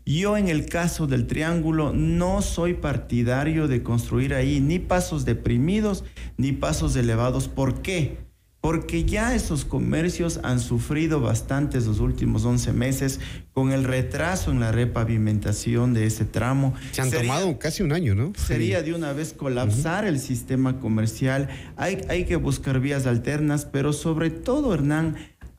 Yo en el caso del triángulo no soy partidario de construir ahí ni pasos deprimidos ni pasos elevados. ¿Por qué? Porque ya esos comercios han sufrido bastantes los últimos 11 meses con el retraso en la repavimentación de ese tramo. Se han sería, tomado casi un año, ¿no? Sería de una vez colapsar uh -huh. el sistema comercial. Hay, hay que buscar vías alternas, pero sobre todo, Hernán,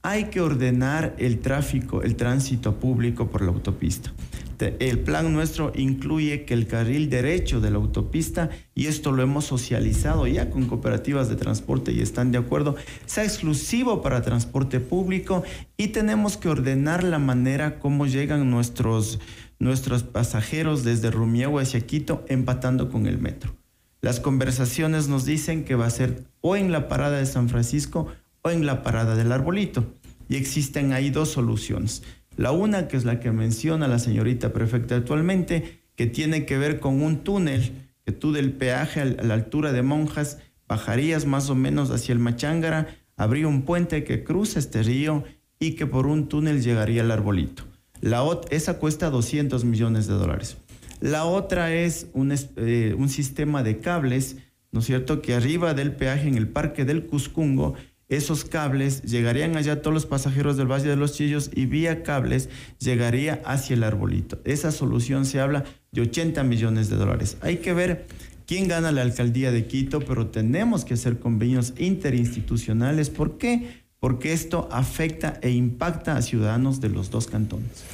hay que ordenar el tráfico, el tránsito público por la autopista. El plan nuestro incluye que el carril derecho de la autopista, y esto lo hemos socializado ya con cooperativas de transporte y están de acuerdo, sea exclusivo para transporte público y tenemos que ordenar la manera como llegan nuestros, nuestros pasajeros desde Rumiagua hacia Quito empatando con el metro. Las conversaciones nos dicen que va a ser o en la parada de San Francisco o en la parada del Arbolito. Y existen ahí dos soluciones. La una, que es la que menciona la señorita prefecta actualmente, que tiene que ver con un túnel, que tú del peaje a la altura de Monjas bajarías más o menos hacia el Machángara, habría un puente que cruza este río y que por un túnel llegaría al arbolito. La esa cuesta 200 millones de dólares. La otra es un, eh, un sistema de cables, ¿no es cierto?, que arriba del peaje en el Parque del Cuscungo esos cables llegarían allá todos los pasajeros del Valle de los Chillos y vía cables llegaría hacia el arbolito. Esa solución se habla de 80 millones de dólares. Hay que ver quién gana la alcaldía de Quito, pero tenemos que hacer convenios interinstitucionales. ¿Por qué? Porque esto afecta e impacta a ciudadanos de los dos cantones.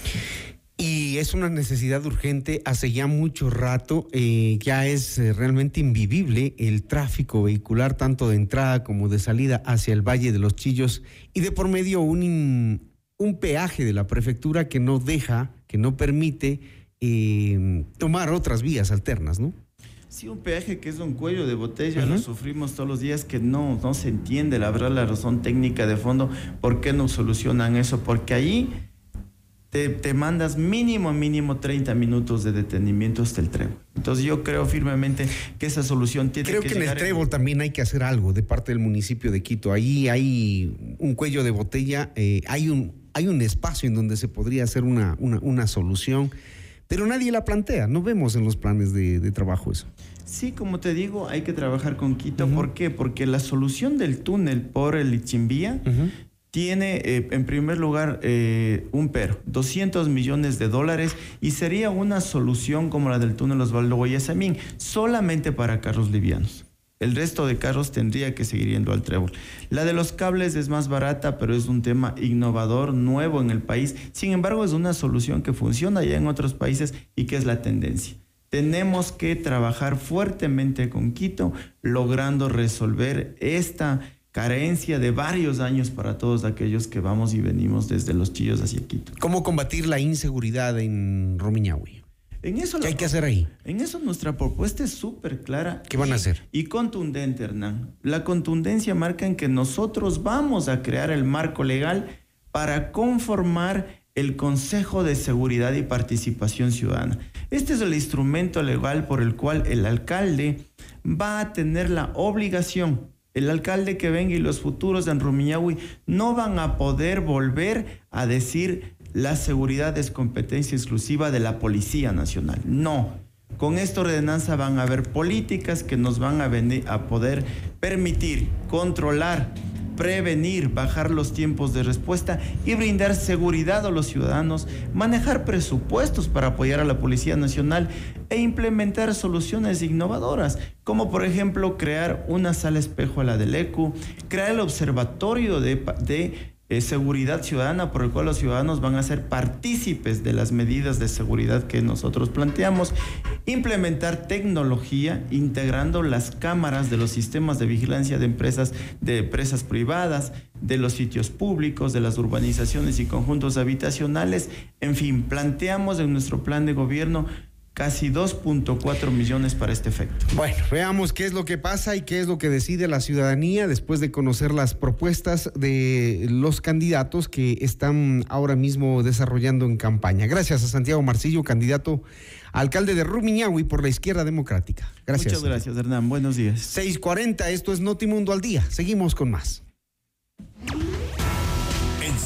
Y es una necesidad urgente hace ya mucho rato, eh, ya es eh, realmente invivible el tráfico vehicular, tanto de entrada como de salida hacia el Valle de los Chillos, y de por medio un, un peaje de la prefectura que no deja, que no permite eh, tomar otras vías alternas, ¿no? Sí, un peaje que es un cuello de botella, uh -huh. lo sufrimos todos los días, que no, no se entiende, la verdad, la razón técnica de fondo, ¿por qué no solucionan eso? Porque ahí te, te, mandas mínimo, mínimo 30 minutos de detenimiento hasta el trébol. Entonces yo creo firmemente que esa solución tiene creo que Creo que en el trébol en... también hay que hacer algo de parte del municipio de Quito. Ahí hay un cuello de botella, eh, hay, un, hay un espacio en donde se podría hacer una, una, una solución, pero nadie la plantea. No vemos en los planes de, de trabajo eso. Sí, como te digo, hay que trabajar con Quito. Uh -huh. ¿Por qué? Porque la solución del túnel por el Ichimbía uh -huh tiene eh, en primer lugar eh, un pero, 200 millones de dólares y sería una solución como la del túnel Osvaldo Guayasamín, solamente para carros livianos. El resto de carros tendría que seguir yendo al trébol. La de los cables es más barata, pero es un tema innovador, nuevo en el país. Sin embargo, es una solución que funciona ya en otros países y que es la tendencia. Tenemos que trabajar fuertemente con Quito, logrando resolver esta carencia de varios años para todos aquellos que vamos y venimos desde los chillos hacia Quito. ¿Cómo combatir la inseguridad en eso ¿Qué hay que hacer ahí? En eso nuestra propuesta es súper clara. ¿Qué van a hacer? Y contundente, Hernán. La contundencia marca en que nosotros vamos a crear el marco legal para conformar el Consejo de Seguridad y Participación Ciudadana. Este es el instrumento legal por el cual el alcalde va a tener la obligación El alcalde que venga y los futuros en Rumiñahui no van a poder volver a decir la seguridad es competencia exclusiva de la Policía Nacional. No. Con esta ordenanza van a haber políticas que nos van a poder permitir controlar prevenir, bajar los tiempos de respuesta y brindar seguridad a los ciudadanos, manejar presupuestos para apoyar a la Policía Nacional e implementar soluciones innovadoras, como por ejemplo crear una sala espejo a la del ECU, crear el observatorio de, de seguridad ciudadana por el cual los ciudadanos van a ser partícipes de las medidas de seguridad que nosotros planteamos, implementar tecnología integrando las cámaras de los sistemas de vigilancia de empresas de empresas privadas, de los sitios públicos, de las urbanizaciones y conjuntos habitacionales, en fin, planteamos en nuestro plan de gobierno casi 2.4 millones para este efecto. Bueno, veamos qué es lo que pasa y qué es lo que decide la ciudadanía después de conocer las propuestas de los candidatos que están ahora mismo desarrollando en campaña. Gracias a Santiago Marcillo, candidato a alcalde de Rumiñahui por la izquierda democrática. Gracias. Muchas gracias, Hernán. Buenos días. 640, esto es Notimundo al día. Seguimos con más.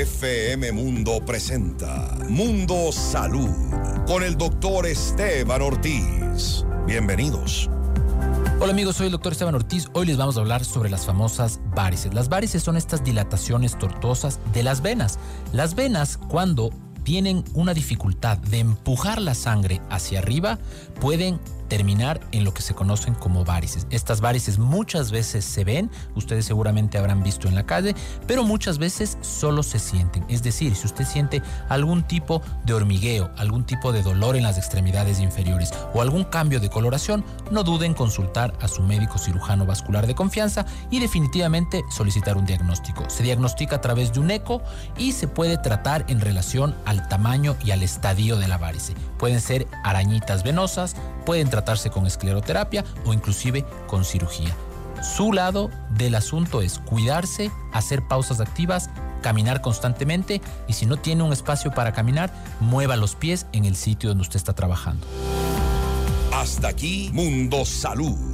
FM Mundo presenta Mundo Salud con el doctor Esteban Ortiz. Bienvenidos. Hola amigos, soy el doctor Esteban Ortiz. Hoy les vamos a hablar sobre las famosas varices. Las varices son estas dilataciones tortuosas de las venas. Las venas cuando tienen una dificultad de empujar la sangre hacia arriba, pueden terminar en lo que se conocen como varices. Estas varices muchas veces se ven, ustedes seguramente habrán visto en la calle, pero muchas veces solo se sienten. Es decir, si usted siente algún tipo de hormigueo, algún tipo de dolor en las extremidades inferiores o algún cambio de coloración, no duden en consultar a su médico cirujano vascular de confianza y definitivamente solicitar un diagnóstico. Se diagnostica a través de un eco y se puede tratar en relación al tamaño y al estadio de la varice. Pueden ser arañitas venosas, pueden tratarse con escleroterapia o inclusive con cirugía. Su lado del asunto es cuidarse, hacer pausas activas, caminar constantemente y si no tiene un espacio para caminar, mueva los pies en el sitio donde usted está trabajando. Hasta aquí Mundo Salud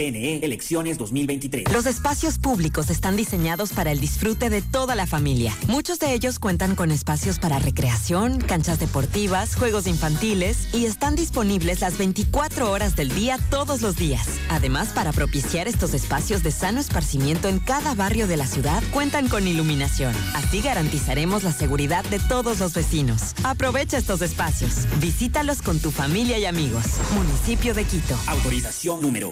CNE Elecciones 2023. Los espacios públicos están diseñados para el disfrute de toda la familia. Muchos de ellos cuentan con espacios para recreación, canchas deportivas, juegos infantiles y están disponibles las 24 horas del día todos los días. Además, para propiciar estos espacios de sano esparcimiento en cada barrio de la ciudad, cuentan con iluminación. Así garantizaremos la seguridad de todos los vecinos. Aprovecha estos espacios. Visítalos con tu familia y amigos. Municipio de Quito. Autorización número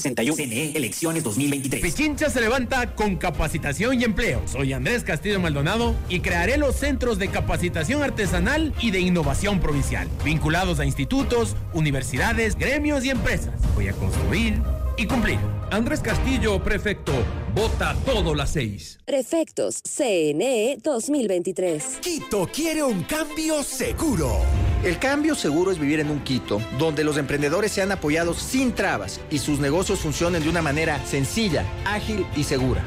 1761. CNE Elecciones 2023. Pichincha se levanta con capacitación y empleo. Soy Andrés Castillo Maldonado y crearé los centros de capacitación artesanal y de innovación provincial, vinculados a institutos, universidades, gremios y empresas. Voy a construir y cumplir. Andrés Castillo, prefecto. Vota todo las seis. Prefectos CNE 2023. Quito quiere un cambio seguro. El cambio seguro es vivir en un Quito donde los emprendedores sean apoyados sin trabas y sus negocios funcionen de una manera sencilla, ágil y segura.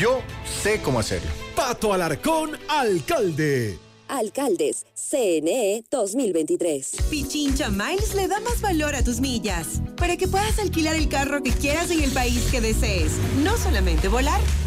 Yo sé cómo hacerlo. Pato Alarcón, alcalde. Alcaldes, CNE 2023. Pichincha Miles le da más valor a tus millas para que puedas alquilar el carro que quieras en el país que desees. No solamente volar,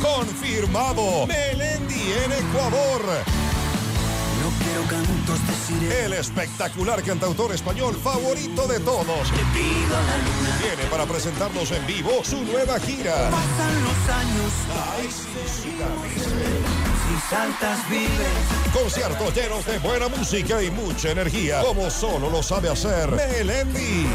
Confirmado. Melendi en Ecuador. No quiero cantos de El espectacular cantautor español favorito de todos. Te pido a la luna. Viene para presentarnos en vivo su nueva gira. Pasan los años. Ay, sí. Si saltas vives. Conciertos llenos de buena música y mucha energía, como solo lo sabe hacer Melendi.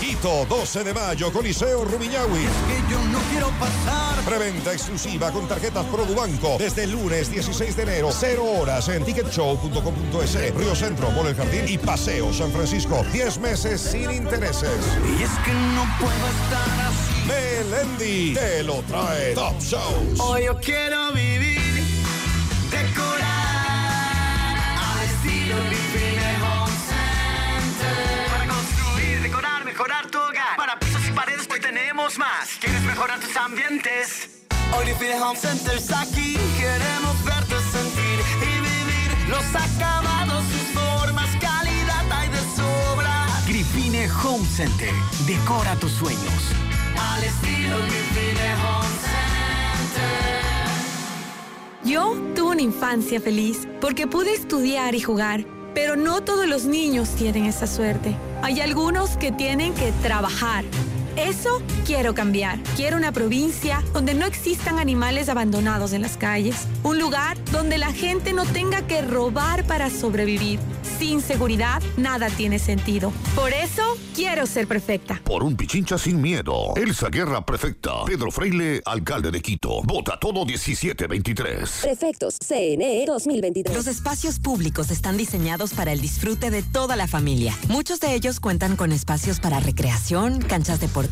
Quito, 12 de mayo, Coliseo Rumiñahui. Que yo no quiero pasar. Preventa exclusiva con tarjetas Produbanco desde el lunes 16 de enero, 0 horas en ticketshow.com.es, Río Centro, Mall El Jardín y Paseo San Francisco. 10 meses sin intereses. Y es que no puedo estar así. Melendi te lo trae Top Shows. Hoy yo quiero vivir, más. ¿Quieres mejorar tus ambientes? Hoy Living Home Center está aquí. Queremos verte sentir y vivir los acabados, sus formas, calidad hay de sobra. Grifine Home Center. Decora tus sueños. Al estilo Grifine Home Center. Yo tuve una infancia feliz porque pude estudiar y jugar, pero no todos los niños tienen esa suerte. Hay algunos que tienen que trabajar. Eso quiero cambiar. Quiero una provincia donde no existan animales abandonados en las calles. Un lugar donde la gente no tenga que robar para sobrevivir. Sin seguridad, nada tiene sentido. Por eso, quiero ser perfecta. Por un Pichincha sin miedo. Elsa Guerra Prefecta. Pedro Freile, alcalde de Quito. Vota todo 1723. Prefectos CNE 2023. Los espacios públicos están diseñados para el disfrute de toda la familia. Muchos de ellos cuentan con espacios para recreación, canchas deportivas,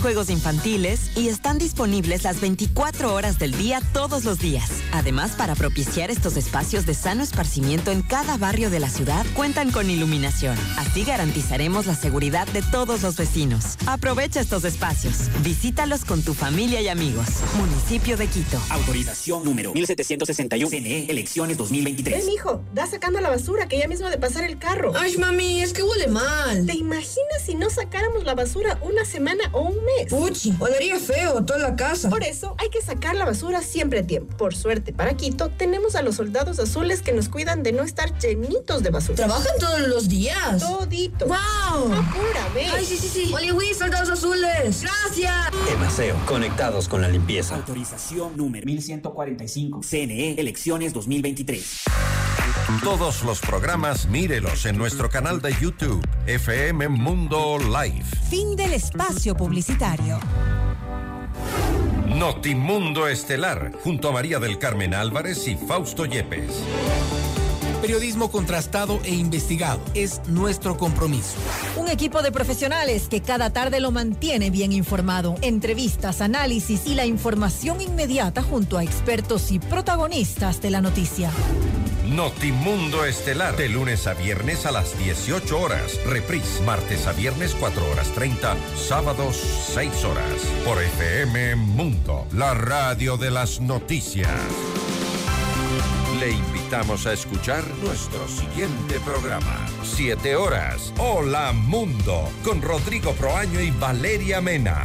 juegos infantiles y están disponibles las 24 horas del día todos los días. Además, para propiciar estos espacios de sano esparcimiento en cada barrio de la ciudad, cuentan con iluminación. Así garantizaremos la seguridad de todos los vecinos. Aprovecha estos espacios. Visítalos con tu familia y amigos. Municipio de Quito. Autorización número 1761. CNE, elecciones 2023. Ven, mijo, da sacando la basura que ya mismo de pasar el carro. Ay, mami, es que huele mal. ¿Te imaginas si no sacáramos la basura una semana o un mes? Puchi, olería feo toda la casa. Por eso hay que sacar la basura siempre a tiempo. Por suerte, para Quito tenemos a los soldados azules que nos cuidan de no estar llenitos de basura. ¿Trabajan todos los días? Todito. ¡Wow! Apúrame. Ay, sí, sí, sí. Oli, Wii, soldados azules. Gracias. Emaseo, conectados con la limpieza. Autorización número 1145. CNE, elecciones 2023. Todos los programas mírelos en nuestro canal de YouTube, FM Mundo Live. Fin del espacio publicitario. Notimundo Estelar, junto a María del Carmen Álvarez y Fausto Yepes. Periodismo contrastado e investigado es nuestro compromiso. Un equipo de profesionales que cada tarde lo mantiene bien informado. Entrevistas, análisis y la información inmediata junto a expertos y protagonistas de la noticia. Notimundo Estelar, de lunes a viernes a las 18 horas. Reprise, martes a viernes 4 horas 30, sábados 6 horas. Por FM Mundo, la radio de las noticias. Le invitamos a escuchar nuestro siguiente programa. 7 horas. Hola Mundo, con Rodrigo Proaño y Valeria Mena.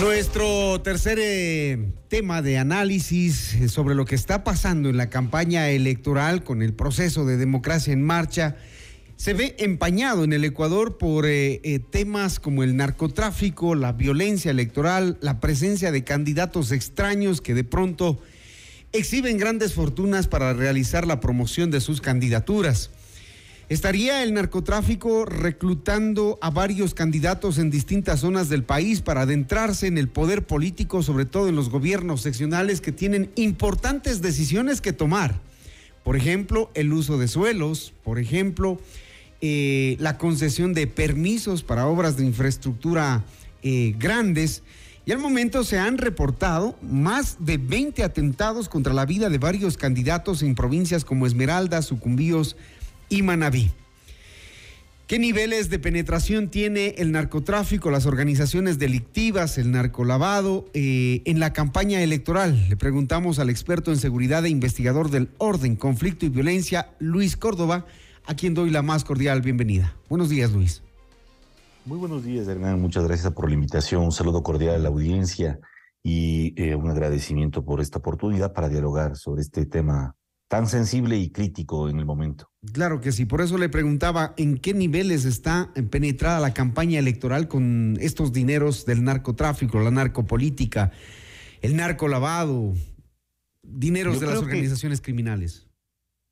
Nuestro tercer eh, tema de análisis sobre lo que está pasando en la campaña electoral con el proceso de democracia en marcha se ve empañado en el Ecuador por eh, eh, temas como el narcotráfico, la violencia electoral, la presencia de candidatos extraños que de pronto exhiben grandes fortunas para realizar la promoción de sus candidaturas. ¿Estaría el narcotráfico reclutando a varios candidatos en distintas zonas del país para adentrarse en el poder político, sobre todo en los gobiernos seccionales que tienen importantes decisiones que tomar? Por ejemplo, el uso de suelos, por ejemplo, eh, la concesión de permisos para obras de infraestructura eh, grandes. Y al momento se han reportado más de 20 atentados contra la vida de varios candidatos en provincias como Esmeralda, Sucumbíos y Manabí. ¿Qué niveles de penetración tiene el narcotráfico, las organizaciones delictivas, el narcolavado eh, en la campaña electoral? Le preguntamos al experto en seguridad e investigador del orden, conflicto y violencia, Luis Córdoba, a quien doy la más cordial bienvenida. Buenos días, Luis. Muy buenos días, Hernán. Muchas gracias por la invitación. Un saludo cordial a la audiencia y eh, un agradecimiento por esta oportunidad para dialogar sobre este tema tan sensible y crítico en el momento. Claro que sí, por eso le preguntaba en qué niveles está penetrada la campaña electoral con estos dineros del narcotráfico, la narcopolítica, el narcolavado, dineros de las organizaciones criminales.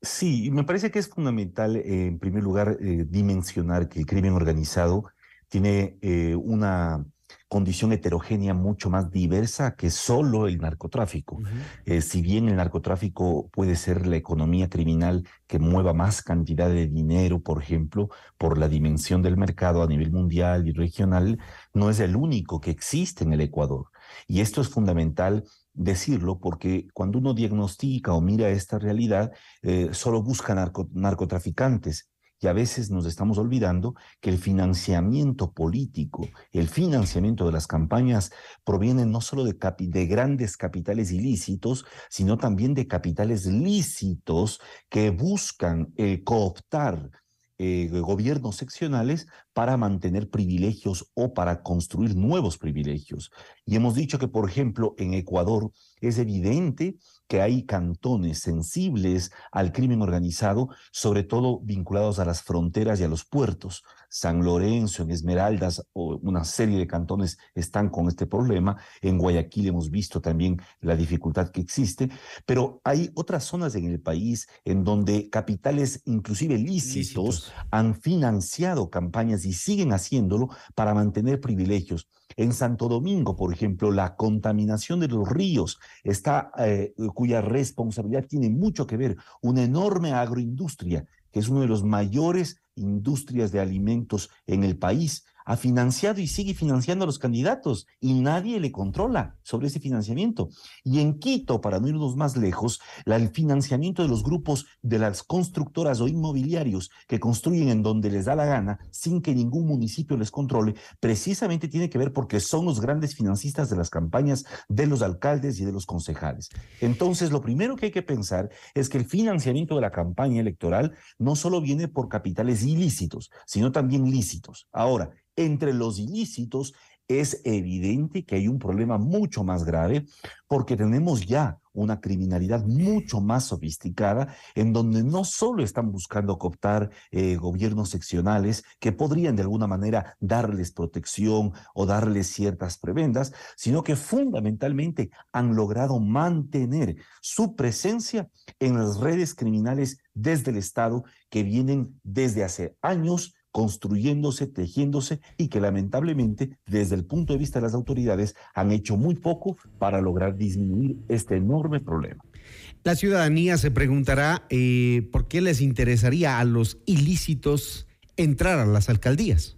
Sí, me parece que es fundamental, eh, en primer lugar, eh, dimensionar que el crimen organizado tiene eh, una condición heterogénea mucho más diversa que solo el narcotráfico. Eh, si bien el narcotráfico puede ser la economía criminal que mueva más cantidad de dinero, por ejemplo, por la dimensión del mercado a nivel mundial y regional, no es el único que existe en el Ecuador. Y esto es fundamental decirlo porque cuando uno diagnostica o mira esta realidad, eh, solo busca narcotraficantes y a veces nos estamos olvidando que el financiamiento político, el financiamiento de las campañas proviene no solo de, de grandes capitales ilícitos, sino también de capitales lícitos que buscan eh, cooptar eh, gobiernos seccionales para mantener privilegios o para construir nuevos privilegios. Y hemos dicho que, por ejemplo, en Ecuador es evidente que hay cantones sensibles al crimen organizado, sobre todo vinculados a las fronteras y a los puertos. San Lorenzo, en Esmeraldas, o una serie de cantones están con este problema. En Guayaquil hemos visto también la dificultad que existe, pero hay otras zonas en el país en donde capitales, inclusive lícitos, han financiado campañas y siguen haciéndolo para mantener privilegios. En Santo Domingo, por ejemplo, la contaminación de los ríos está, eh, cuya responsabilidad tiene mucho que ver, una enorme agroindustria, que es uno de los mayores industrias de alimentos en el país, ha financiado y sigue financiando a los candidatos y nadie le controla sobre ese financiamiento. Y en Quito, para no irnos más lejos, el financiamiento de los grupos de las constructoras o inmobiliarios que construyen en donde les da la gana sin que ningún municipio les controle, precisamente tiene que ver porque son los grandes financistas de las campañas de los alcaldes y de los concejales. Entonces, lo primero que hay que pensar es que el financiamiento de la campaña electoral no solo viene por capitales ilícitos, sino también lícitos. Ahora, entre los ilícitos es evidente que hay un problema mucho más grave porque tenemos ya una criminalidad mucho más sofisticada en donde no solo están buscando cooptar eh, gobiernos seccionales que podrían de alguna manera darles protección o darles ciertas prebendas, sino que fundamentalmente han logrado mantener su presencia en las redes criminales desde el Estado que vienen desde hace años construyéndose, tejiéndose y que lamentablemente desde el punto de vista de las autoridades han hecho muy poco para lograr disminuir este enorme problema. La ciudadanía se preguntará eh, por qué les interesaría a los ilícitos entrar a las alcaldías.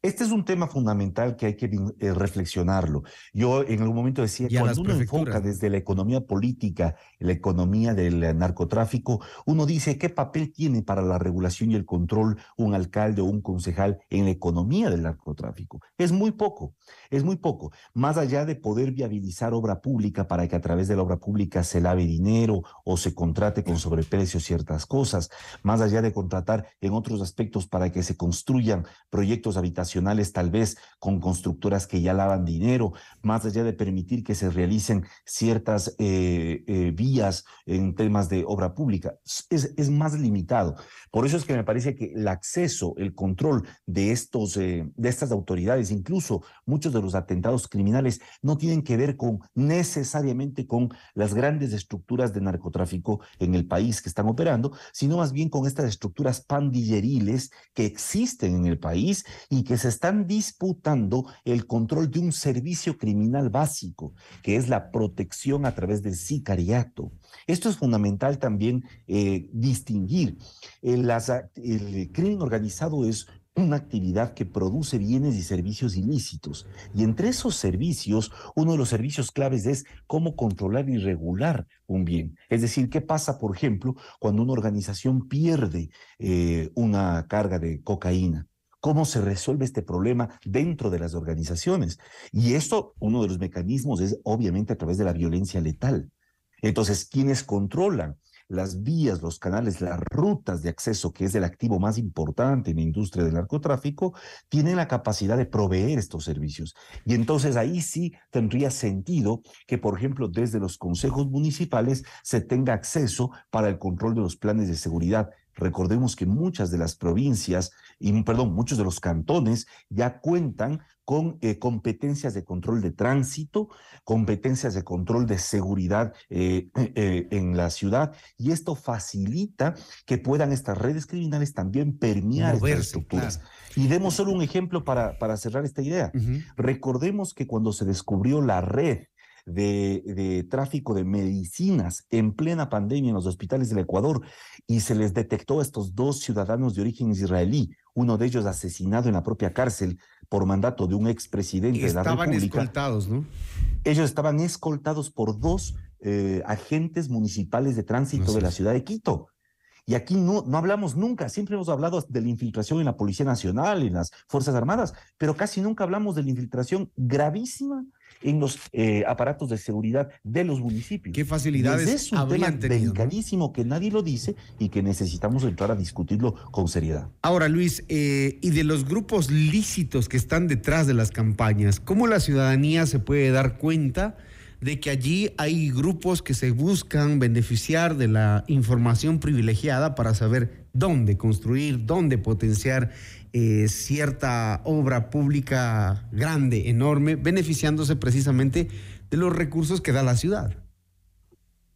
Este es un tema fundamental que hay que eh, reflexionarlo. Yo en algún momento decía, cuando uno enfoca desde la economía política, la economía del eh, narcotráfico, uno dice qué papel tiene para la regulación y el control un alcalde o un concejal en la economía del narcotráfico. Es muy poco, es muy poco. Más allá de poder viabilizar obra pública para que a través de la obra pública se lave dinero o se contrate con sobreprecio ciertas cosas, más allá de contratar en otros aspectos para que se construyan proyectos habitacionales habitacionales tal vez con constructoras que ya lavan dinero, más allá de permitir que se realicen ciertas eh, eh, vías en temas de obra pública. Es, es, más limitado. Por eso es que me parece que el acceso, el control de, estos, eh, de estas autoridades, incluso muchos de los atentados criminales, no tienen que ver con necesariamente con las grandes estructuras de narcotráfico en el país que están operando, sino más bien con estas estructuras pandilleriles que existen en el país y que se están disputando el control de un servicio criminal básico, que es la protección a través del sicariato. Esto es fundamental también eh, distinguir. El, el crimen organizado es una actividad que produce bienes y servicios ilícitos. Y entre esos servicios, uno de los servicios claves es cómo controlar y regular un bien. Es decir, qué pasa, por ejemplo, cuando una organización pierde eh, una carga de cocaína. ¿Cómo se resuelve este problema dentro de las organizaciones? Y esto, uno de los mecanismos es obviamente a través de la violencia letal. Entonces, ¿quiénes controlan? las vías, los canales, las rutas de acceso, que es el activo más importante en la industria del narcotráfico, tienen la capacidad de proveer estos servicios. Y entonces ahí sí tendría sentido que, por ejemplo, desde los consejos municipales se tenga acceso para el control de los planes de seguridad Recordemos que muchas de las provincias, y perdón, muchos de los cantones ya cuentan con eh, competencias de control de tránsito, competencias de control de seguridad eh, eh, en la ciudad, y esto facilita que puedan estas redes criminales también permear estas estructuras. Y demos solo un ejemplo para, para cerrar esta idea. Recordemos que cuando se descubrió la red de, tráfico de medicinas en plena pandemia en los hospitales del Ecuador y se les detectó a estos dos ciudadanos de origen israelí, uno de ellos asesinado en la propia cárcel por mandato de un expresidente de la República. Estaban escoltados, ¿no? Ellos estaban escoltados por dos eh, agentes municipales de tránsito de la ciudad de Quito. Y aquí no, no hablamos nunca, siempre hemos hablado de la infiltración en la Policía Nacional, en las Fuerzas Armadas, pero casi nunca hablamos de la infiltración gravísima en los eh, aparatos de seguridad de los municipios. ¿Qué facilidades es un tema delicadísimo que nadie lo dice y que necesitamos entrar a discutirlo con seriedad. Ahora, Luis, eh, y de los grupos lícitos que están detrás de las campañas, ¿cómo la ciudadanía se puede dar cuenta? de que allí hay grupos que se buscan beneficiar de la información privilegiada para saber dónde construir, dónde potenciar eh, cierta obra pública grande, enorme, beneficiándose precisamente de los recursos que da la ciudad.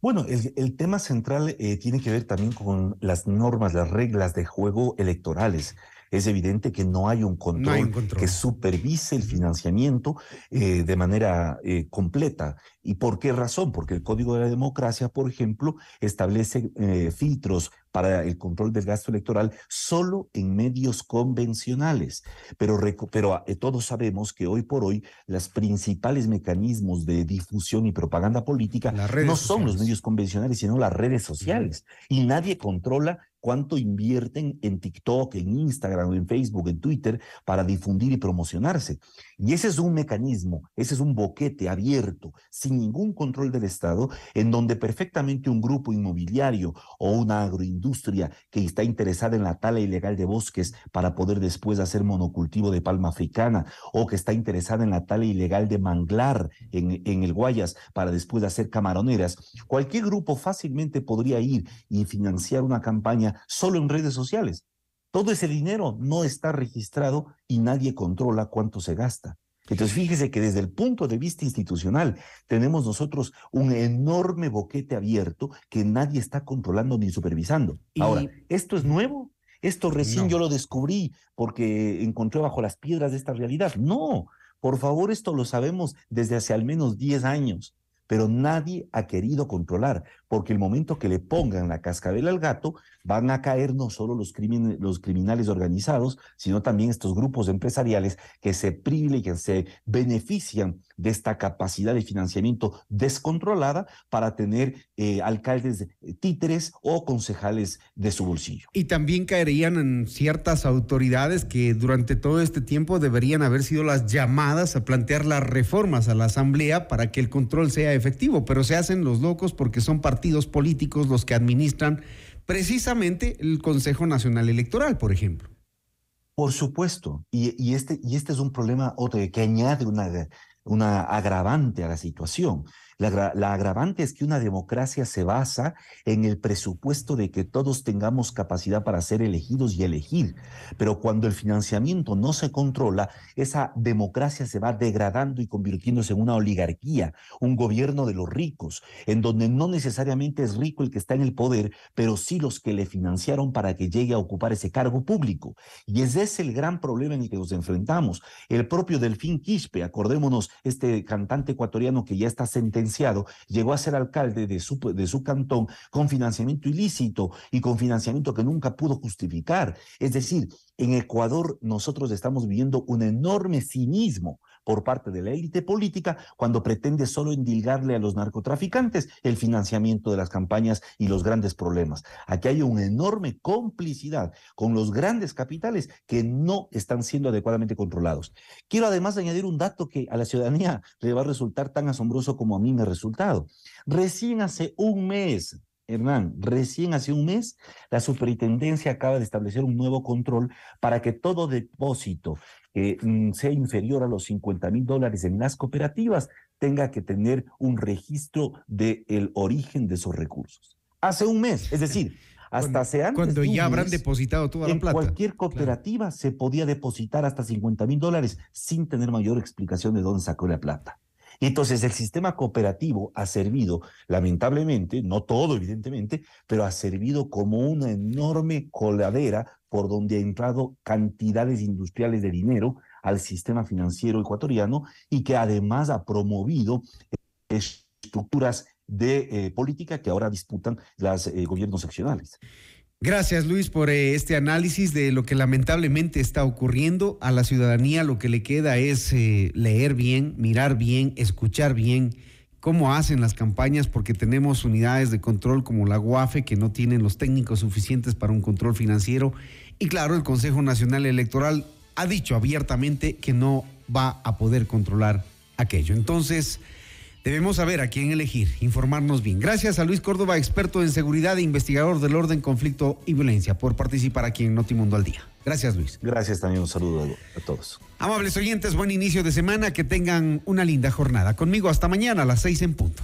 Bueno, el, tema central eh, tiene que ver también con las normas, las reglas de juego electorales es evidente que no hay un control, que supervise el financiamiento eh, de manera eh, completa. ¿Y por qué razón? Porque el Código de la Democracia, por ejemplo, establece eh, filtros para el control del gasto electoral solo en medios convencionales. Pero, pero todos sabemos que hoy por hoy los principales mecanismos de difusión y propaganda política no son los medios convencionales, sino las redes sociales. Y nadie controla cuánto invierten en TikTok, en Instagram, en Facebook, en Twitter para difundir y promocionarse. Y ese es un mecanismo, ese es un boquete abierto, sin ningún control del Estado, en donde perfectamente un grupo inmobiliario o una agroindustria que está interesada en la tala ilegal de bosques para poder después hacer monocultivo de palma africana, o que está interesada en la tala ilegal de manglar en, en el Guayas para después hacer camaroneras, cualquier grupo fácilmente podría ir y financiar una campaña solo en redes sociales. Todo ese dinero no está registrado y nadie controla cuánto se gasta. Entonces, fíjese que desde el punto de vista institucional tenemos nosotros un enorme boquete abierto que nadie está controlando ni supervisando. Ahora, ¿esto es nuevo? Esto recién yo lo descubrí porque encontré bajo las piedras de esta realidad. No, por favor, esto lo sabemos desde hace al menos 10 años pero nadie ha querido controlar, porque el momento que le pongan la cascabel al gato, van a caer no solo los, criminales organizados, sino también estos grupos empresariales que se privilegian, se benefician de esta capacidad de financiamiento descontrolada para tener eh, alcaldes títeres o concejales de su bolsillo. Y también caerían en ciertas autoridades que durante todo este tiempo deberían haber sido las llamadas a plantear las reformas a la Asamblea para que el control sea efectivo, pero se hacen los locos porque son partidos políticos los que administran precisamente el Consejo Nacional Electoral, por ejemplo. Por supuesto, y, y este, y este es un problema otro que añade una, una agravante a la situación. La, agravante es que una democracia se basa en el presupuesto de que todos tengamos capacidad para ser elegidos y elegir. Pero cuando el financiamiento no se controla, esa democracia se va degradando y convirtiéndose en una oligarquía, un gobierno de los ricos, en donde no necesariamente es rico el que está en el poder, pero sí los que le financiaron para que llegue a ocupar ese cargo público. Y ese es el gran problema en el que nos enfrentamos. El propio Delfín Quispe, acordémonos, este cantante ecuatoriano que ya está sentenciado, llegó a ser alcalde de su, de su cantón con financiamiento ilícito y con financiamiento que nunca pudo justificar. Es decir, en Ecuador nosotros estamos viviendo un enorme cinismo por parte de la élite política cuando pretende solo endilgarle a los narcotraficantes el financiamiento de las campañas y los grandes problemas. Aquí hay una enorme complicidad con los grandes capitales que no están siendo adecuadamente controlados. Quiero además añadir un dato que a la ciudadanía le va a resultar tan asombroso como a mí me ha resultado. Recién hace un mes, Hernán, recién hace un mes, la superintendencia acaba de establecer un nuevo control para que todo depósito que mm, sea inferior a los 50 mil dólares en las cooperativas tenga que tener un registro del el origen de esos recursos. Hace un mes, es decir, hasta cuando, hace antes. Cuando de ya habrán mes, depositado toda la en plata. cualquier cooperativa se podía depositar hasta 50 mil dólares sin tener mayor explicación de dónde sacó la plata. Y entonces el sistema cooperativo ha servido, lamentablemente, no todo evidentemente, pero ha servido como una enorme coladera por donde ha entrado cantidades industriales de dinero al sistema financiero ecuatoriano y que además ha promovido estructuras de eh, política que ahora disputan los eh, gobiernos seccionales. Gracias Luis por eh, este análisis de lo que lamentablemente está ocurriendo. A la ciudadanía lo que le queda es leer bien, mirar bien, escuchar bien cómo hacen las campañas porque tenemos unidades de control como la UAFE que no tienen los técnicos suficientes para un control financiero y claro, el Consejo Nacional Electoral ha dicho abiertamente que no va a poder controlar aquello. Entonces, Debemos saber a quién elegir, informarnos bien. Gracias a Luis Córdoba, experto en seguridad e investigador del orden, conflicto y violencia, por participar aquí en Notimundo al Día. Gracias, Luis. Gracias también, un saludo a, a todos. Amables oyentes, buen inicio de semana, que tengan una linda jornada. Conmigo hasta mañana a las seis en punto.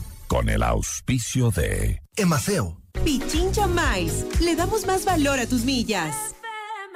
Con el auspicio de Emaceo. Pichincha Miles. Le damos más valor a tus millas.